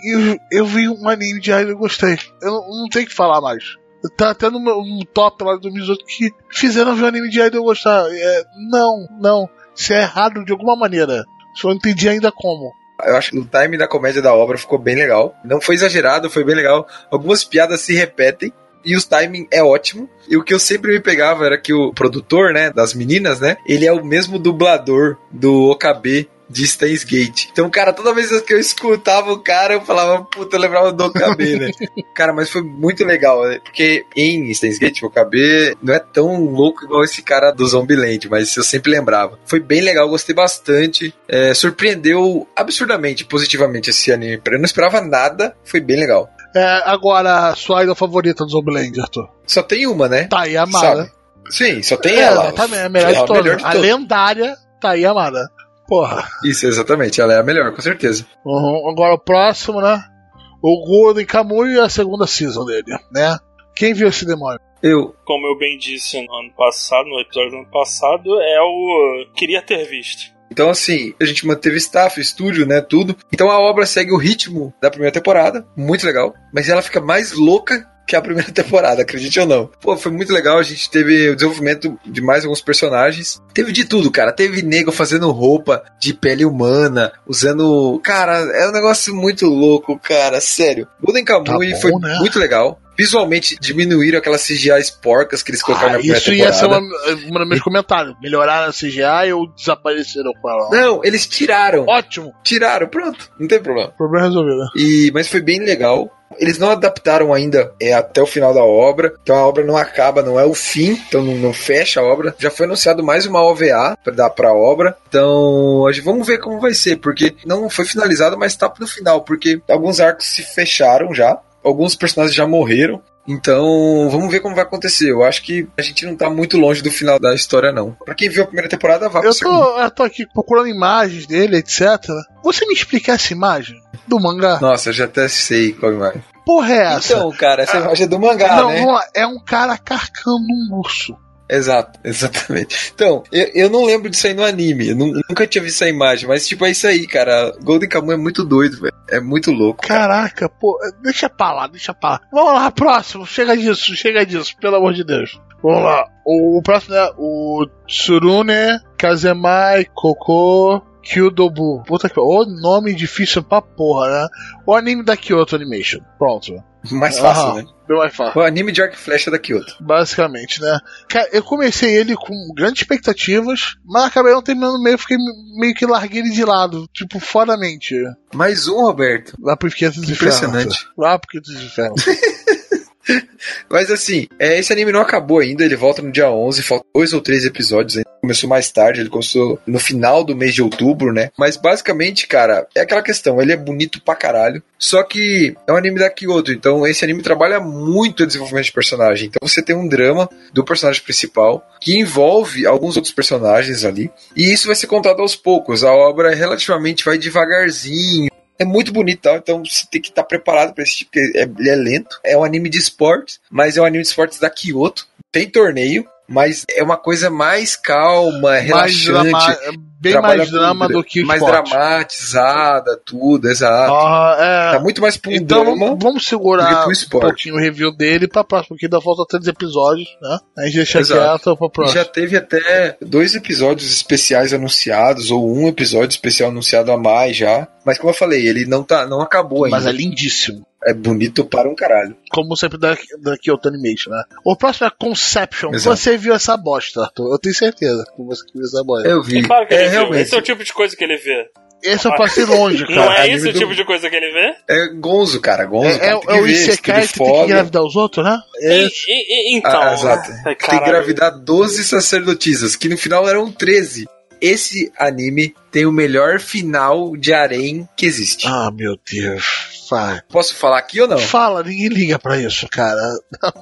E eu, eu vi um anime de Idol e gostei. Eu não, não tenho que falar mais. Tá até no, meu, no top lá do 2018 que fizeram ver um anime de Idol eu gostar. É, não, não. Isso é errado de alguma maneira. Só não entendi ainda como. Eu acho que o time da comédia da obra ficou bem legal. Não foi exagerado, foi bem legal. Algumas piadas se repetem. E o timing é ótimo. E o que eu sempre me pegava era que o produtor, né, das meninas, né, ele é o mesmo dublador do OKB de Stains Gate. Então, cara, toda vez que eu escutava o cara, eu falava, puta, eu lembrava do OKB, né? <laughs> cara, mas foi muito legal, né? Porque em Stains Gate, o OKB não é tão louco igual esse cara do Zombieland, mas eu sempre lembrava. Foi bem legal, gostei bastante. É, surpreendeu absurdamente, positivamente esse anime. Eu não esperava nada, foi bem legal. É, agora, sua idol favorita do Zombieland, Arthur? Só tem uma, né? Tá aí, a Mara. Sabe? Sim, só tem é, ela. Tá, é a melhor É de a todas. melhor de A todas. lendária tá aí, amada. Porra. Isso, exatamente. Ela é a melhor, com certeza. Uhum. Agora o próximo, né? O Golden Kamuy e a segunda season dele, né? Quem viu esse demônio? Eu. Como eu bem disse no ano passado, no episódio do ano passado, é o. Queria ter visto. Então, assim, a gente manteve staff, estúdio, né? Tudo. Então a obra segue o ritmo da primeira temporada. Muito legal. Mas ela fica mais louca que a primeira <laughs> temporada, acredite ou não. Pô, foi muito legal. A gente teve o desenvolvimento de mais alguns personagens. Teve de tudo, cara. Teve nego fazendo roupa de pele humana, usando. Cara, é um negócio muito louco, cara. Sério. Golden Kamuy Tá bom, foi né? muito legal. Visualmente diminuíram aquelas CGIs porcas que eles colocaram Ah, na primeira isso ia ser temporada. uma, um dos meus comentários. Melhoraram a CGI ou desapareceram com ela? Não, eles tiraram. Ótimo. Tiraram, pronto. Não tem problema. Problema resolvido. E, mas foi bem legal. Eles não adaptaram ainda é, até o final da obra, então a obra não acaba, não é o fim, então não, não fecha a obra. Já foi anunciado mais uma OVA para dar para a obra, então gente- vamos ver como vai ser, porque não foi finalizado, mas tá no final, porque alguns arcos se fecharam já, alguns personagens já morreram. Então, vamos ver como vai acontecer. Eu acho que a gente não tá muito longe do final da história, não. Pra quem viu a primeira temporada, vá pro Eu segundo. tô, eu tô aqui procurando imagens dele, etc. Você me explica essa imagem do mangá? Nossa, eu já até sei qual imagem. Porra é essa? Então, cara, essa imagem é do mangá, não, né? vamos lá. É um cara carcando um urso. Exato, <laughs> exatamente. Então, eu, eu não lembro disso aí no anime. Eu nu- nunca tinha visto essa imagem, mas tipo, é isso aí, cara. Golden Kamuy é muito doido, velho. É muito louco. cara. Caraca, pô, deixa pra lá, deixa pra lá. Vamos lá, próximo, chega disso, chega disso, pelo amor de Deus. Vamos lá, o, o próximo é o Tsurune Kazemai Koko Kyudobu. Puta que o nome difícil pra porra, né? O anime da Kyoto Animation. Pronto. Mais fácil, Aham, né? Bem mais fácil. O anime de arco e flecha da Kyoto. Basicamente, né? Cara, eu comecei ele com grandes expectativas, mas acabei não terminando meio, fiquei meio que larguei ele de lado, tipo, fora mente. Mais um, Roberto. Lá pro Quintos de Impressionante. Lá pro Quintos de Ferro. <laughs> <laughs> Mas assim, é, esse anime não acabou ainda, ele volta no dia 11, faltam dois ou três episódios ainda. Começou mais tarde, ele começou no final do mês de outubro, né? Mas basicamente, cara, é aquela questão, ele é bonito pra caralho, só que é um anime da Kyoto, então esse anime trabalha muito o desenvolvimento de personagem. Então você tem um drama do personagem principal que envolve alguns outros personagens ali, e isso vai ser contado aos poucos. A obra relativamente vai devagarzinho, é muito bonito, tá? então você tem que estar preparado para esse tipo, porque é- ele é lento. É um anime de esportes, mas é um anime de esportes da Kyoto. Tem torneio, mas é uma coisa mais calma, mais relaxante. drama, bem mais drama dra- do que o Mais esporte. dramatizada, tudo, exato. Ah, é. Tá muito mais um Então drama vamos, segurar pro um pouquinho o review dele pra próximo, que ainda falta três episódios, né? A gente deixa quieto pra próximo. já teve até dois episódios especiais anunciados, ou um episódio especial anunciado a mais já. Mas como eu falei, ele não, tá, não acabou ainda. Mas é lindíssimo. É bonito para um caralho. Como sempre da, da Kyoto Animation, né? O próximo é Conception. Exato. Você viu essa bosta, Arthur? Eu tenho certeza que você viu essa bosta. Eu vi. Claro que é ele viu. realmente. Esse é o tipo de coisa que ele vê. Esse eu passei longe, <laughs> Não cara. é anime esse o do- tipo de coisa que ele vê? É gonzo, cara. Gonzo. É, é, cara. é que o Isekai tem que tem que engravidar os outros, né? E- Esse. e- e- então. Ah, exato. Ai, Tem que engravidar 12 sacerdotisas, que no final eram 13. Esse anime tem o melhor final de harém que existe. Ah, meu Deus. Vai. Posso falar aqui ou não? Fala, ninguém liga pra isso, cara.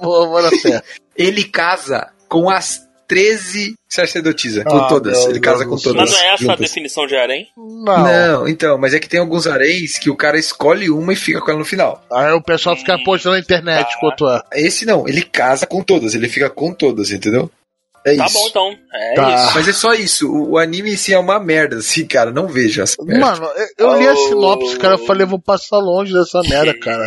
Vou, vou na fé. Ele casa com as 13 sacerdotisas. Com Ah, todas. meu Ele casa Deus com todas. Mas não é essa a juntas. definição de harém? Não. Não, então, mas é que tem alguns haréns que o cara escolhe uma e fica com ela no final. Aí o pessoal fica postando na internet Tá. quanto é. Esse não, ele casa com todas, ele fica com todas, entendeu? É Tá isso. bom então. É Tá. isso. Mas é só isso. O, o anime assim é uma merda, assim, cara. Não vejo essa merda. Mano, eu- eu li a Oh. sinopse, cara, eu falei, vou passar longe dessa merda, cara.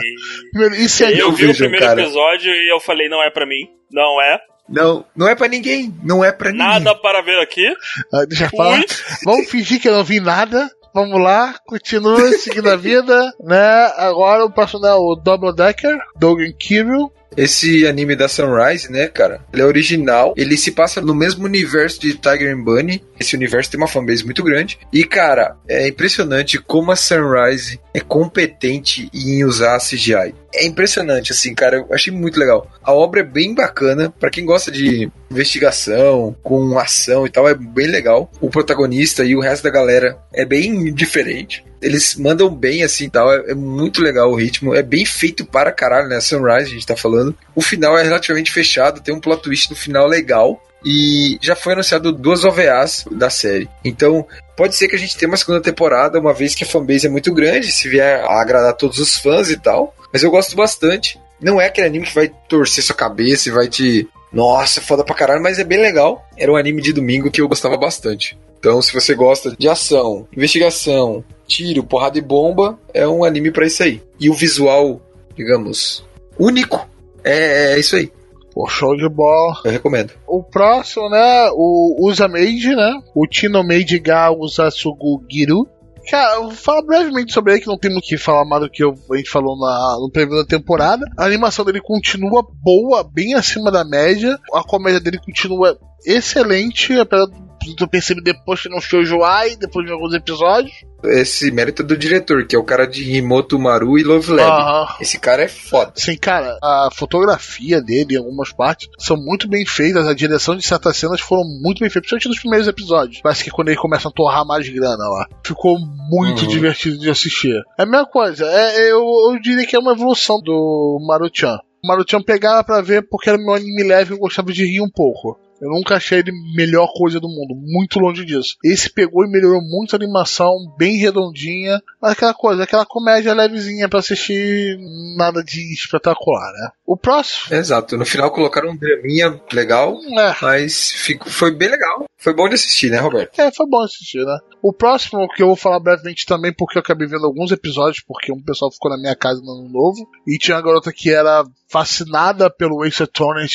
Isso é Eu Eu vi o vejo, primeiro cara. episódio e eu falei, não é pra mim. Não é. Não, não é pra ninguém. Não é pra ninguém. Nada para ver aqui. Ah, Deixa eu falar. Vamos fingir que eu não vi nada. Vamos lá, continua seguindo a vida, né? Agora o próximo é o Double Decker, Dogen Kiryu. Esse anime da Sunrise, né, cara? Ele é original. Ele se passa no mesmo universo de Tiger and Bunny. Esse universo tem uma fanbase muito grande. E, cara, é impressionante como a Sunrise é competente em usar a CGI. É impressionante, assim, cara. Eu achei muito legal. A obra é bem bacana. Pra quem gosta de investigação, com ação e tal, é bem legal. O protagonista e o resto da galera é bem diferente. Eles mandam bem assim tal, é, é muito legal o ritmo, é bem feito para caralho, né? Sunrise, a gente tá falando. O final é relativamente fechado, tem um plot twist no final legal. E já foi anunciado duas OVAs da série. Então, pode ser que a gente tenha uma segunda temporada, uma vez que a fanbase é muito grande, se vier a agradar todos os fãs e tal. Mas eu gosto bastante. Não é aquele anime que vai torcer sua cabeça e vai te. Nossa, foda pra caralho, mas é bem legal. Era um anime de domingo que eu gostava bastante. Então, se você gosta de ação, investigação, tiro, porrada e bomba, é um anime pra isso aí. E o visual, digamos, único, é, é isso aí. Pô, show de bola. Eu recomendo. O próximo, né? O Usa Made, né? O Tino Made ga Usatsugu Giru. Cara, eu vou falar brevemente sobre ele, que não tem muito o que falar mais do que eu- a gente falou na, no preview da temporada. A animação dele continua boa, bem acima da média. A comédia dele continua excelente, apesar do eu percebi depois que não shoujoai, depois de alguns episódios. Esse mérito é do diretor, que é o cara de Himoto Maru e Love Lab. Esse cara é foda. Sim, cara, a fotografia dele em algumas partes são muito bem feitas, a direção de certas cenas foram muito bem feitas, principalmente nos primeiros episódios. Parece que quando ele começa a torrar mais grana lá. Ficou muito Uhum. divertido de assistir. É a mesma coisa, é, eu, eu diria que é uma evolução do Maruchan. O Maruchan pegava pra ver porque era meu anime leve e eu gostava de rir um pouco. Eu nunca achei ele melhor coisa do mundo, muito longe disso. Esse pegou e melhorou muito a animação, bem redondinha, mas aquela coisa, aquela comédia levezinha pra assistir, nada de espetacular, né? O próximo, Exato. No final colocaram um draminha legal, é, mas ficou, foi bem legal. Foi bom de assistir, né, Roberto? é, foi bom assistir, né? O próximo, que eu vou falar brevemente também, porque eu acabei vendo alguns episódios, porque um pessoal ficou na minha casa no ano novo, e tinha uma garota que era fascinada pelo Ace Attorney,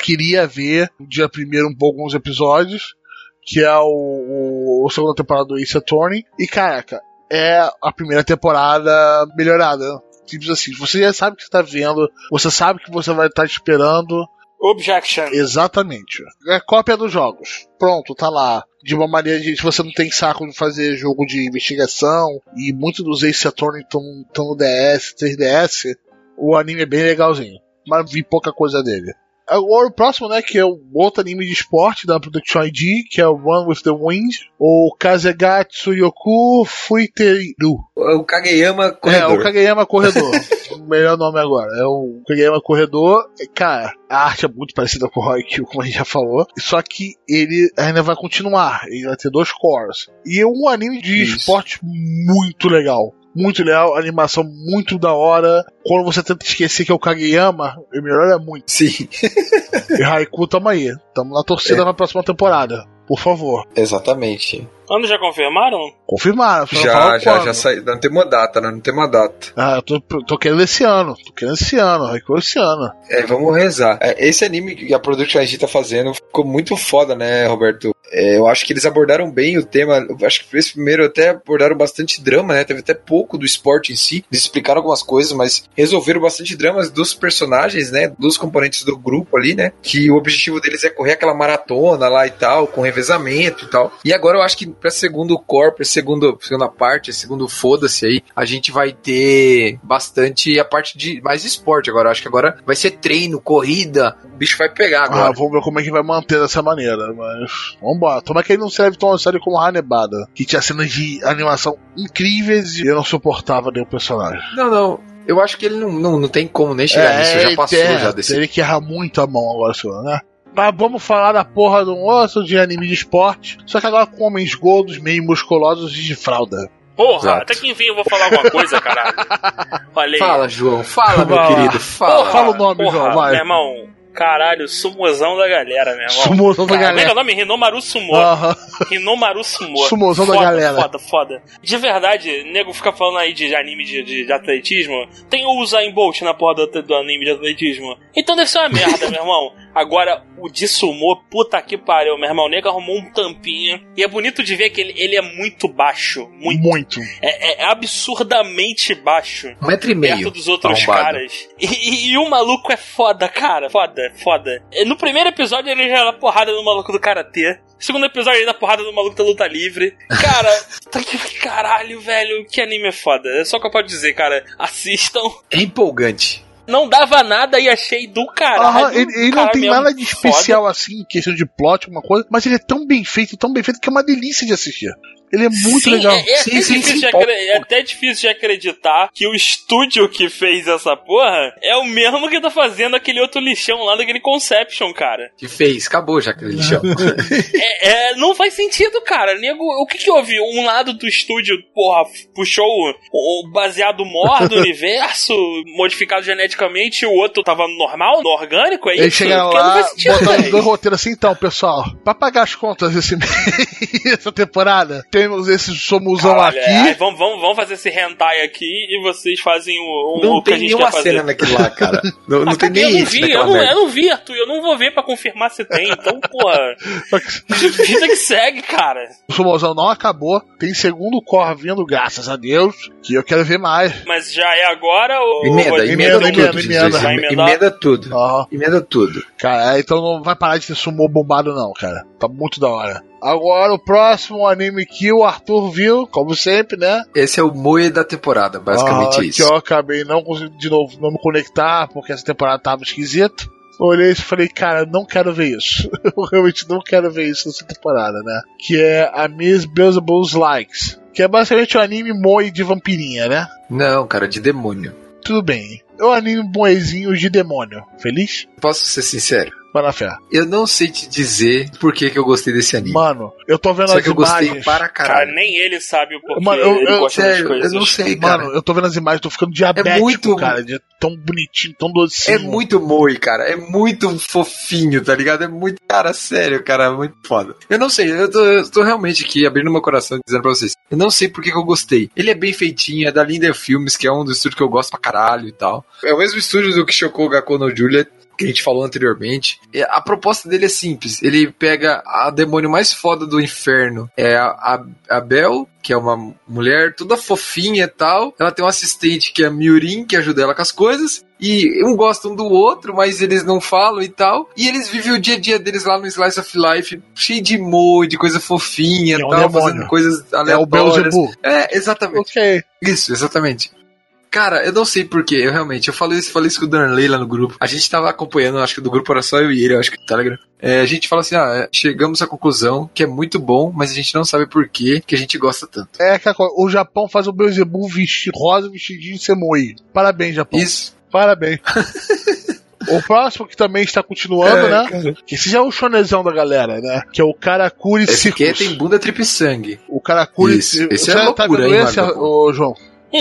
queria ver no dia primeiro um pouco alguns episódios, que é o, o, a segunda temporada do Ace Attorney, e caraca, é a primeira temporada melhorada. Simples assim, você já sabe o que você tá vendo, você sabe que você vai estar esperando, Objection. Exatamente. É cópia dos jogos. Pronto, tá lá. De uma maneira de. Se você não tem saco de fazer jogo de investigação, e muitos dos Ace Attorney estão no DS, 3DS, o anime é bem legalzinho. Mas vi pouca coisa dele. Agora o próximo, né, que é o outro anime de esporte da Production ID, que é o Run with the Wind, ou Kazegatsu Yoku Fuiteru. O Kageyama É, Corredor. o Kageyama Corredor. <laughs> o melhor nome agora. É o Kageyama Corredor. Cara, a arte é muito parecida com o Haikyuu, como a gente já falou. Só que ele ainda vai continuar. Ele vai ter dois cores. E é um anime de Isso. esporte muito legal. Muito legal, animação muito da hora. Quando você tenta esquecer que é o Kageyama, ele melhora muito. Sim, E Haiku, tamo aí. Tamo na torcida É. na próxima temporada. Por favor. exatamente. Quando já confirmaram? Confirmaram. Já, já, já saiu. Não tem uma data, né? Não tem uma data. Ah, eu tô, tô querendo esse ano. Tô querendo esse ano. Haiku esse ano. É, vamos rezar. É, esse anime que a Production IG tá fazendo ficou muito foda, né, Roberto? É, eu acho que eles abordaram bem o tema. Eu acho que esse primeiro até abordaram bastante drama, né? Teve até pouco do esporte em si. Eles explicaram algumas coisas, mas resolveram bastante dramas dos personagens, né? Dos componentes do grupo ali, né? Que o objetivo deles é correr aquela maratona lá e tal, com revezamento e tal. E agora eu acho que pra segundo core, pra segundo, segunda parte, segundo foda-se aí, a gente vai ter bastante a parte de mais esporte agora. Eu acho que agora vai ser treino, corrida. O bicho vai pegar Ah, agora. vamos ver como é que vai manter dessa maneira, mas. Vambora. Toma que ele não serve tão a sério como Hanebada, que tinha cenas de animação incríveis e eu não suportava nem o personagem. Não, não. Eu acho que ele não, não, não tem como nem chegar nisso. Já passou é, já desse. Ele que erra muito a mão agora, senhor, né? Mas vamos falar da porra de um outro de anime de esporte, só que agora com homens gordos, meio musculosos e de fralda. Porra, Exato. até que enfim eu vou falar alguma coisa, caralho. <laughs> Aí. Fala, João. Fala, meu querido. Fala. Porra. Fala o nome, porra, João, vai. Meu irmão, caralho, sumozão da galera, meu irmão. Sumozão da Cara, Como é é galera. o nome? Rinomaru Sumo. Aham. Rinomaru Sumo. Sumozão da foda, galera. Foda, foda. De verdade, nego fica falando aí de anime de, de, de atletismo. Tem o Usain Bolt na porra do, do anime de atletismo. Então deve ser uma merda, meu irmão. Agora, o de sumo, puta que pariu, meu irmão. O nego arrumou um tampinho. E é bonito de ver que ele, ele é muito baixo. Muito. Muito. É, é absurdamente baixo. Um metro e meio. Perto dos outros arrombado. caras. E, e- e o maluco é foda, cara. Foda. Cara. Foda. E No primeiro episódio ele já dá porrada no maluco do karatê. No segundo episódio ele dá porrada no maluco da luta livre. Cara, <laughs> tá que caralho, velho. Que anime é foda. É só o que eu posso dizer, cara. Assistam. É empolgante. Não dava nada e achei do caralho. Aham, ele, ele não Cara, tem mesmo nada de foda. especial assim, questão de plot, alguma coisa, mas ele é tão bem feito, tão bem feito, que é uma delícia de assistir. Ele é muito Sim, legal. É, é Sim, até sim, difícil sim, é até difícil de acreditar que o estúdio que fez essa porra é o mesmo que tá fazendo aquele outro lixão lá daquele Conception, cara. Que fez, acabou já aquele lixão. <laughs> É, é, não faz sentido, cara. Nego, o que que houve? Um lado do estúdio, porra, puxou o, o baseado mor do <laughs> universo, modificado geneticamente, e o outro tava normal, no orgânico, é Eles isso? não lá, faz sentido, botaram dois roteiros assim, então, pessoal, pra pagar as contas esse <laughs> mês, essa temporada, temos esse somuzão Caralho, é, aí aqui. vamos, vamos, vamos fazer esse hentai aqui e vocês fazem o, o, Não o que a tem gente nenhuma quer fazer. cena naquilo lá, cara. <laughs> Não, não Ah, tem nem eu não isso vi, eu não, eu não vi, Arthur, eu não vou ver pra confirmar se tem, então, porra, <laughs> vida que segue, cara. O somuzão não acabou, tem segundo core vindo, graças a Deus, que eu quero ver mais. Mas já é agora ou... Emenda, emenda, emenda, tudo, emenda, emenda. Emenda, tudo. Ó, Emenda tudo. cara, então não vai parar de ter sumô bombado não, cara. Tá muito da hora. Agora o próximo anime que o Arthur viu, como sempre, né? Esse é o moe da temporada, basicamente Ah, isso. Que eu acabei não conseguindo de novo não me conectar, porque essa temporada tava esquisita. Olhei e falei, cara, não quero ver isso. <laughs> eu realmente não quero ver isso nessa temporada, né? Que é a Miss Beelzebub's Likes. Que é basicamente um anime moe de vampirinha, né? Não, cara, de demônio. Tudo bem. É um anime moezinho de demônio. Feliz? Posso ser sincero? Eu não sei te dizer por que, que eu gostei desse anime. Mano, eu tô vendo Só as que eu gostei para Cara, caralho. nem ele sabe o porquê Mano, eu- ele eu- gosta das Sério, coisas. eu não sei, cara. Mano, eu tô vendo as imagens, tô ficando diabético, muito- cara. De tão bonitinho, tão docinho. É muito moe, cara. É muito fofinho, tá ligado? É muito. Cara, sério, cara. É muito foda. Eu não sei, eu tô, eu tô realmente aqui abrindo meu coração e dizendo pra vocês. Eu não sei por que, que eu gostei. Ele é bem feitinho, é da Linder Filmes, que é um dos estúdios que eu gosto pra caralho e tal. É o mesmo estúdio do Kishoko Gakko no Juliet. Que a gente falou anteriormente. E A proposta dele é simples. Ele pega a demônio mais foda do inferno. É a, a, a Bel, que é uma mulher toda fofinha e tal. Ela tem um assistente que é a Miurin, que ajuda ela com as coisas. E um gosta um do outro, mas eles não falam e tal. E eles vivem o dia a dia deles lá no Slice of Life, cheio de moe, de coisa fofinha É e um tal, fazendo coisas É o aleatórias. Beelzebub. É, exatamente. Ok. Isso, exatamente. Cara, eu não sei porquê, eu realmente, eu falei isso, falei isso com o Darnley lá no grupo. A gente tava acompanhando, acho que do grupo era só eu e ele, eu acho que no Telegram. É, a gente fala assim, ah, chegamos à conclusão que é muito bom, mas a gente não sabe por que a gente gosta tanto. É o Japão faz o Beelzebub vestir rosa vestidinho de Semoi. Parabéns, Japão. Isso. Parabéns. <laughs> o próximo que também está continuando, É, né? cara. Que esse já é o shonezão da galera, né? Que é o Karakuri Esse aqui Circus. tem bunda trip sangue. O Karakuri Isso, esse é tá loucura, vendo hein, esse, ô, João?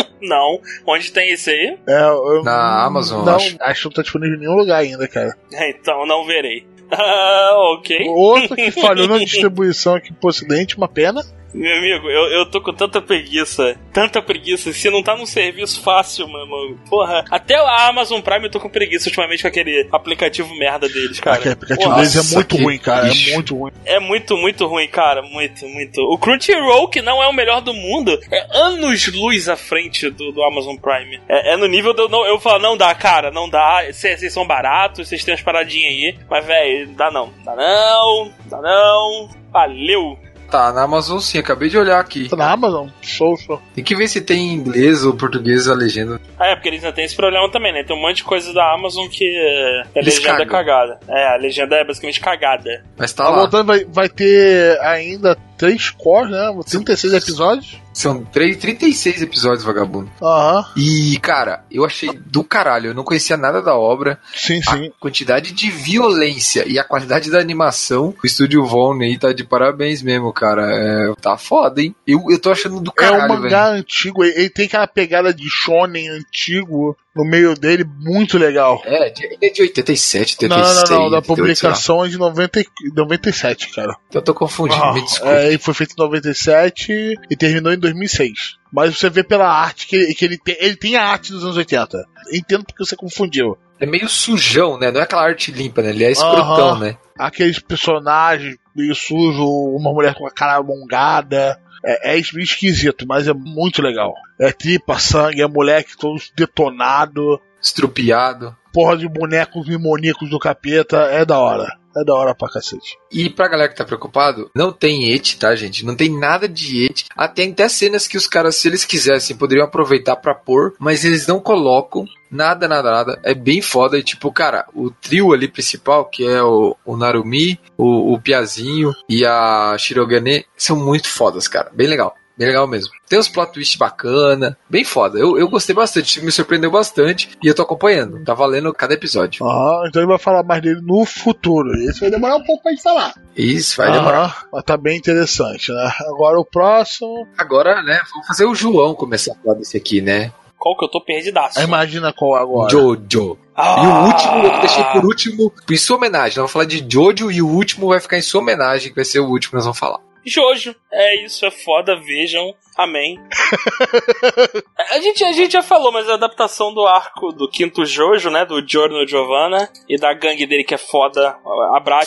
<laughs> Não. Onde tem esse aí? É, eu- Na Amazon, Não, acho. acho que não tá disponível em nenhum lugar ainda, cara. <laughs> Então não verei. <laughs> Ah, ok. Outro que falhou na distribuição aqui pro ocidente, uma pena. Meu amigo, eu, eu tô com tanta preguiça. Tanta preguiça. Se não tá num serviço fácil, mano. Porra. Até a Amazon Prime eu tô com preguiça ultimamente com aquele aplicativo merda deles, cara. Aquele aplicativo Porra, deles é muito ruim, cara. bicho. É muito ruim. É muito, muito ruim, cara. Muito, muito. O Crunchyroll, que não é o melhor do mundo, é anos luz à frente do, do Amazon Prime. É, é no nível de eu, não, eu falo, não dá, cara, não dá. Vocês vocês são baratos, vocês têm umas paradinhas aí. Mas, velho, dá não. Dá não, dá não. Valeu. Tá, na Amazon sim, acabei de olhar aqui. Tá na Amazon? Show, show. Tem que ver se tem em inglês ou português a legenda. Ah, é, porque eles ainda têm esse problema também, né? Tem um monte de coisa da Amazon que é, a Eles legenda é cagam. cagada. É, a legenda é basicamente cagada. Mas tá Tá lá. voltando, vai, vai ter ainda três cores, né? 36 episódios. São três- 36 episódios, vagabundo. Aham. E, cara, eu achei do caralho. Eu não conhecia nada da obra. Sim, sim. A quantidade de violência e a qualidade da animação. O estúdio Von aí tá de parabéns mesmo, cara. É, tá foda, hein? Eu, eu tô achando do É caralho, um mangá antigo, ele ele tem aquela pegada de shonen antigo no meio dele, muito legal. É, ele é de 87, 86. Não, não, não, da 88, sei lá. publicação é de 90, e- 97, cara. Então eu tô confundindo, Ah, me desculpa. é, ele foi feito em 97 e terminou em 2006. Mas você vê pela arte que, ele, que ele, tem, ele tem a arte dos anos 80. Entendo porque você confundiu. É meio sujão, né? Não é aquela arte limpa, né? Ele é escrotão, Aham. né? Aqueles personagens meio sujo, uma mulher com a cara alongada. É, é esquisito, mas é muito legal. É tripa, sangue, é moleque todo detonado. Estrupiado. porra de bonecos mimonicos do capeta. É da hora. É da hora pra cacete. E pra galera que tá preocupado, não tem et, tá, gente? Não tem nada de et. Ah, tem até cenas que os caras, se eles quisessem, poderiam aproveitar pra pôr, mas eles não colocam nada, nada, nada. É bem foda. E tipo, cara, o trio ali principal, que é o, o Narumi, o, o Piazinho e a Shirogane, são muito fodas, cara. Bem legal. Bem legal mesmo. Tem uns plot twist bacana, bem foda. Eu, eu gostei bastante, me surpreendeu bastante e eu tô acompanhando. Tá valendo cada episódio. Ah, então ele vai falar mais dele no futuro. Esse vai demorar um pouco pra gente falar. Isso, vai demorar. Aham, mas tá bem interessante, né? Agora o próximo. Agora, né, vamos fazer o João começar a falar desse aqui, né? Qual que eu tô perdidaço? Imagina qual agora. Jojo. Ah! E o último, eu deixei por último, em sua homenagem. Nós vamos falar de Jojo e o último vai ficar em sua homenagem, que vai ser o último que nós vamos falar. Jojo. É isso, é foda, vejam. Amém. <laughs> a, gente, a gente já falou, mas a adaptação do arco do quinto Jojo, né? Do Giorno Giovanna e da gangue dele que é foda.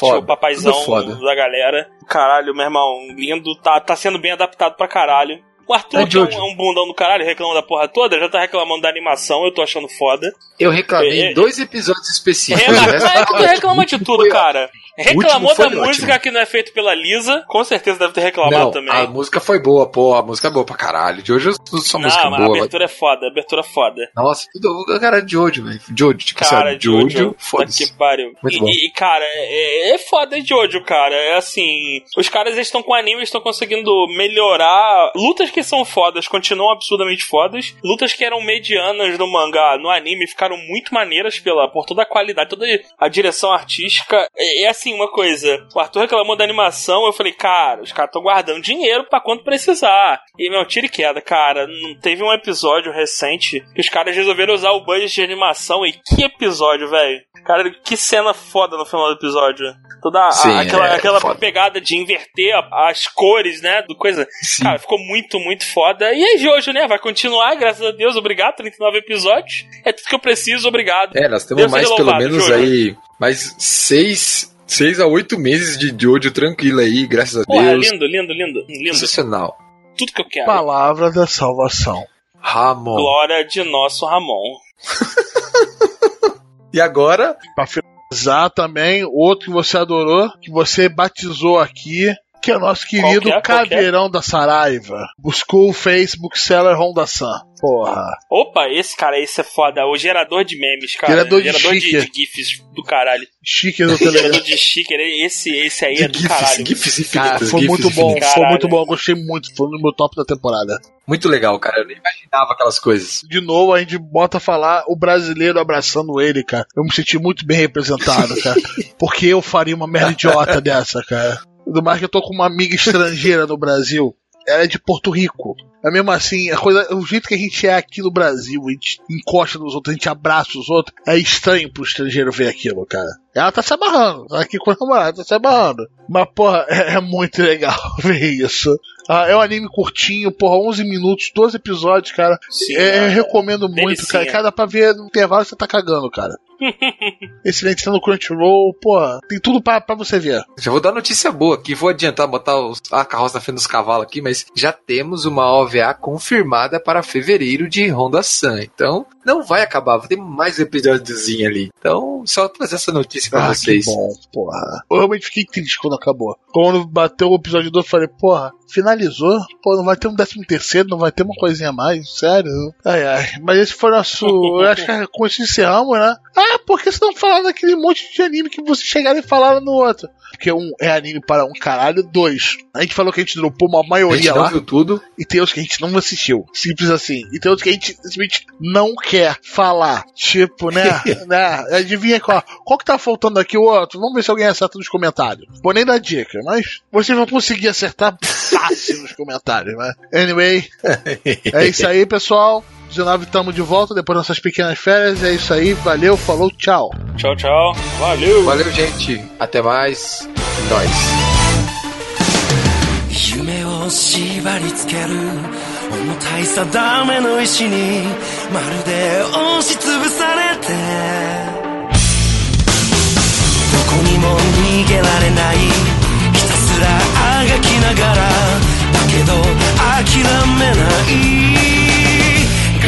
Foda, o papaizão da galera. Caralho, meu irmão, lindo. Tá, tá sendo bem adaptado pra caralho. O Arthur, É que é um, é um bundão do caralho, reclama da porra toda, já tá reclamando da animação, eu tô achando foda. Eu reclamei É, é, dois episódios específicos. Renato, o resto é que tu reclama de tudo, cara. Reclamou da ótimo. música que não é feito pela Lisa, com certeza deve ter reclamado Não, também. a música foi boa, pô. A música é boa pra caralho. De hoje só música não, mas a boa. abertura é foda, a abertura é foda. Nossa, tudo. Cara, de Jojo, velho. Jojo, tipo Cara, assim, Jojo, Jojo, foda-se. que pariu. Muito e, bom. e, cara, é, é foda Jojo, cara. É assim, os caras estão com anime, estão conseguindo melhorar. Lutas que são fodas continuam absurdamente fodas. Lutas que eram medianas no mangá, no anime, ficaram muito maneiras pela, por toda a qualidade, toda a direção artística. É, é assim, uma coisa. O Arthur reclamou da animação, eu falei, cara, os caras estão guardando dinheiro pra quando precisar. E, meu, tira e queda, cara. Não teve um episódio recente que os caras resolveram usar o budget de animação. E que episódio, velho. Cara, que cena foda no final do episódio. Toda a- Sim, aquela, é aquela foda. pegada de inverter a- as cores, né? Do coisa. Sim. Cara, ficou muito, muito foda. E aí, Jojo, né? Vai continuar, graças a Deus, obrigado. 39 episódios. É tudo que eu preciso, obrigado. É, nós temos Deus mais pelo menos Jojo. aí. Mais seis. Seis a oito meses de Jojo tranquilo aí, graças a Porra, Deus. lindo, lindo, lindo. Lindo. Sensacional. Tudo que eu quero. Palavra da salvação. Ramon. Glória de nosso Ramon. <laughs> E agora, Pra finalizar também, outro que você adorou, que você batizou aqui, que é o nosso querido que? Qual que é? Caveirão da Saraiva. Buscou o Facebook Seller Honda San. Porra. Opa, esse cara, esse é foda. O gerador de memes, cara. Gerador de de, sticker. de GIFs do caralho. Chique do <laughs> Telegram. Gerador de sticker, esse, esse aí de é do GIFs, caralho. GIFs infinitos. Cara, foi GIFs muito bom, infinitos. foi Caralho. muito bom. Gostei muito. Foi no meu top da temporada. Muito legal, cara. Eu nem imaginava aquelas coisas. De novo, a gente bota a falar o brasileiro abraçando ele, cara. Eu me senti muito bem representado, cara. <laughs> Porque eu faria uma merda idiota dessa, cara. Do mais que eu tô com uma amiga estrangeira no Brasil. Ela é de Porto Rico. É mesmo assim, a coisa, o jeito que a gente é aqui no Brasil, a gente encosta nos outros, a gente abraça os outros, é estranho pro estrangeiro ver aquilo, cara. Ela tá se amarrando, tá aqui com a namorada, tá se amarrando. Mas, porra, é, é muito legal <laughs> ver isso. Ah, é um anime curtinho, porra, 11 minutos, 12 episódios, cara. Sim, É, eu recomendo muito, Delicinha. cara. Cada pra ver no intervalo você tá cagando, cara. <laughs> Excelente, tá no Crunchyroll, porra, tem tudo pra, pra você ver. Já vou dar notícia boa aqui. Vou adiantar, botar os- a carroça na frente dos cavalos aqui, mas já temos uma OVA confirmada para fevereiro de Honda Sun. Então, não vai acabar. Vai ter mais um episódiozinho ali. Então, só trazer essa notícia pra ah, vocês. que bom, porra. Eu realmente fiquei triste quando acabou. Quando bateu o episódio 2, eu falei, porra, finalizou? Pô, não vai ter um décimo terceiro, não vai ter uma coisinha mais? Sério? Ai, ai. Mas esse foi nosso. eu acho que é com isso encerramos, né? Ah, por que você não falaram daquele monte de anime que vocês chegaram e falaram no outro? Porque um é anime para um caralho, dois. A gente falou que a gente dropou uma A gente maioria lá. viu tudo. E tem outros que a gente não assistiu. Simples assim. E tem outros que a gente simplesmente não quer falar. Tipo, né? <laughs> né? Adivinha qual? Qual que tá faltando aqui o outro? Vamos ver se alguém acerta nos comentários. Vou nem dar dica, mas vocês vão conseguir acertar fácil nos <laughs> comentários, né? Anyway, <laughs> é isso aí, pessoal. 19 estamos de volta depois das nossas pequenas férias. É isso aí. Valeu, falou, tchau. Tchau, tchau. Valeu. Valeu, gente. Até mais. Nós. 夢を縛り付ける重たい定めの石にまるで押しつぶされてどこにも逃げられないひたすらあがきながらだけど諦めない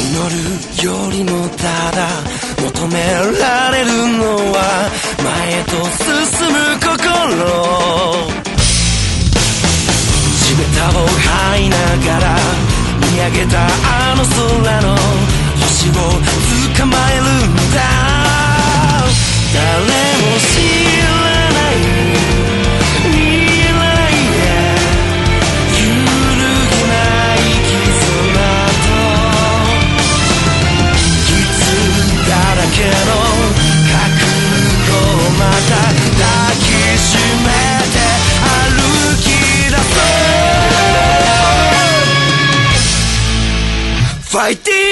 祈るよりもただ求めるいながら見上げたあの空の星を捕まえるんだ。誰も知ら fighting!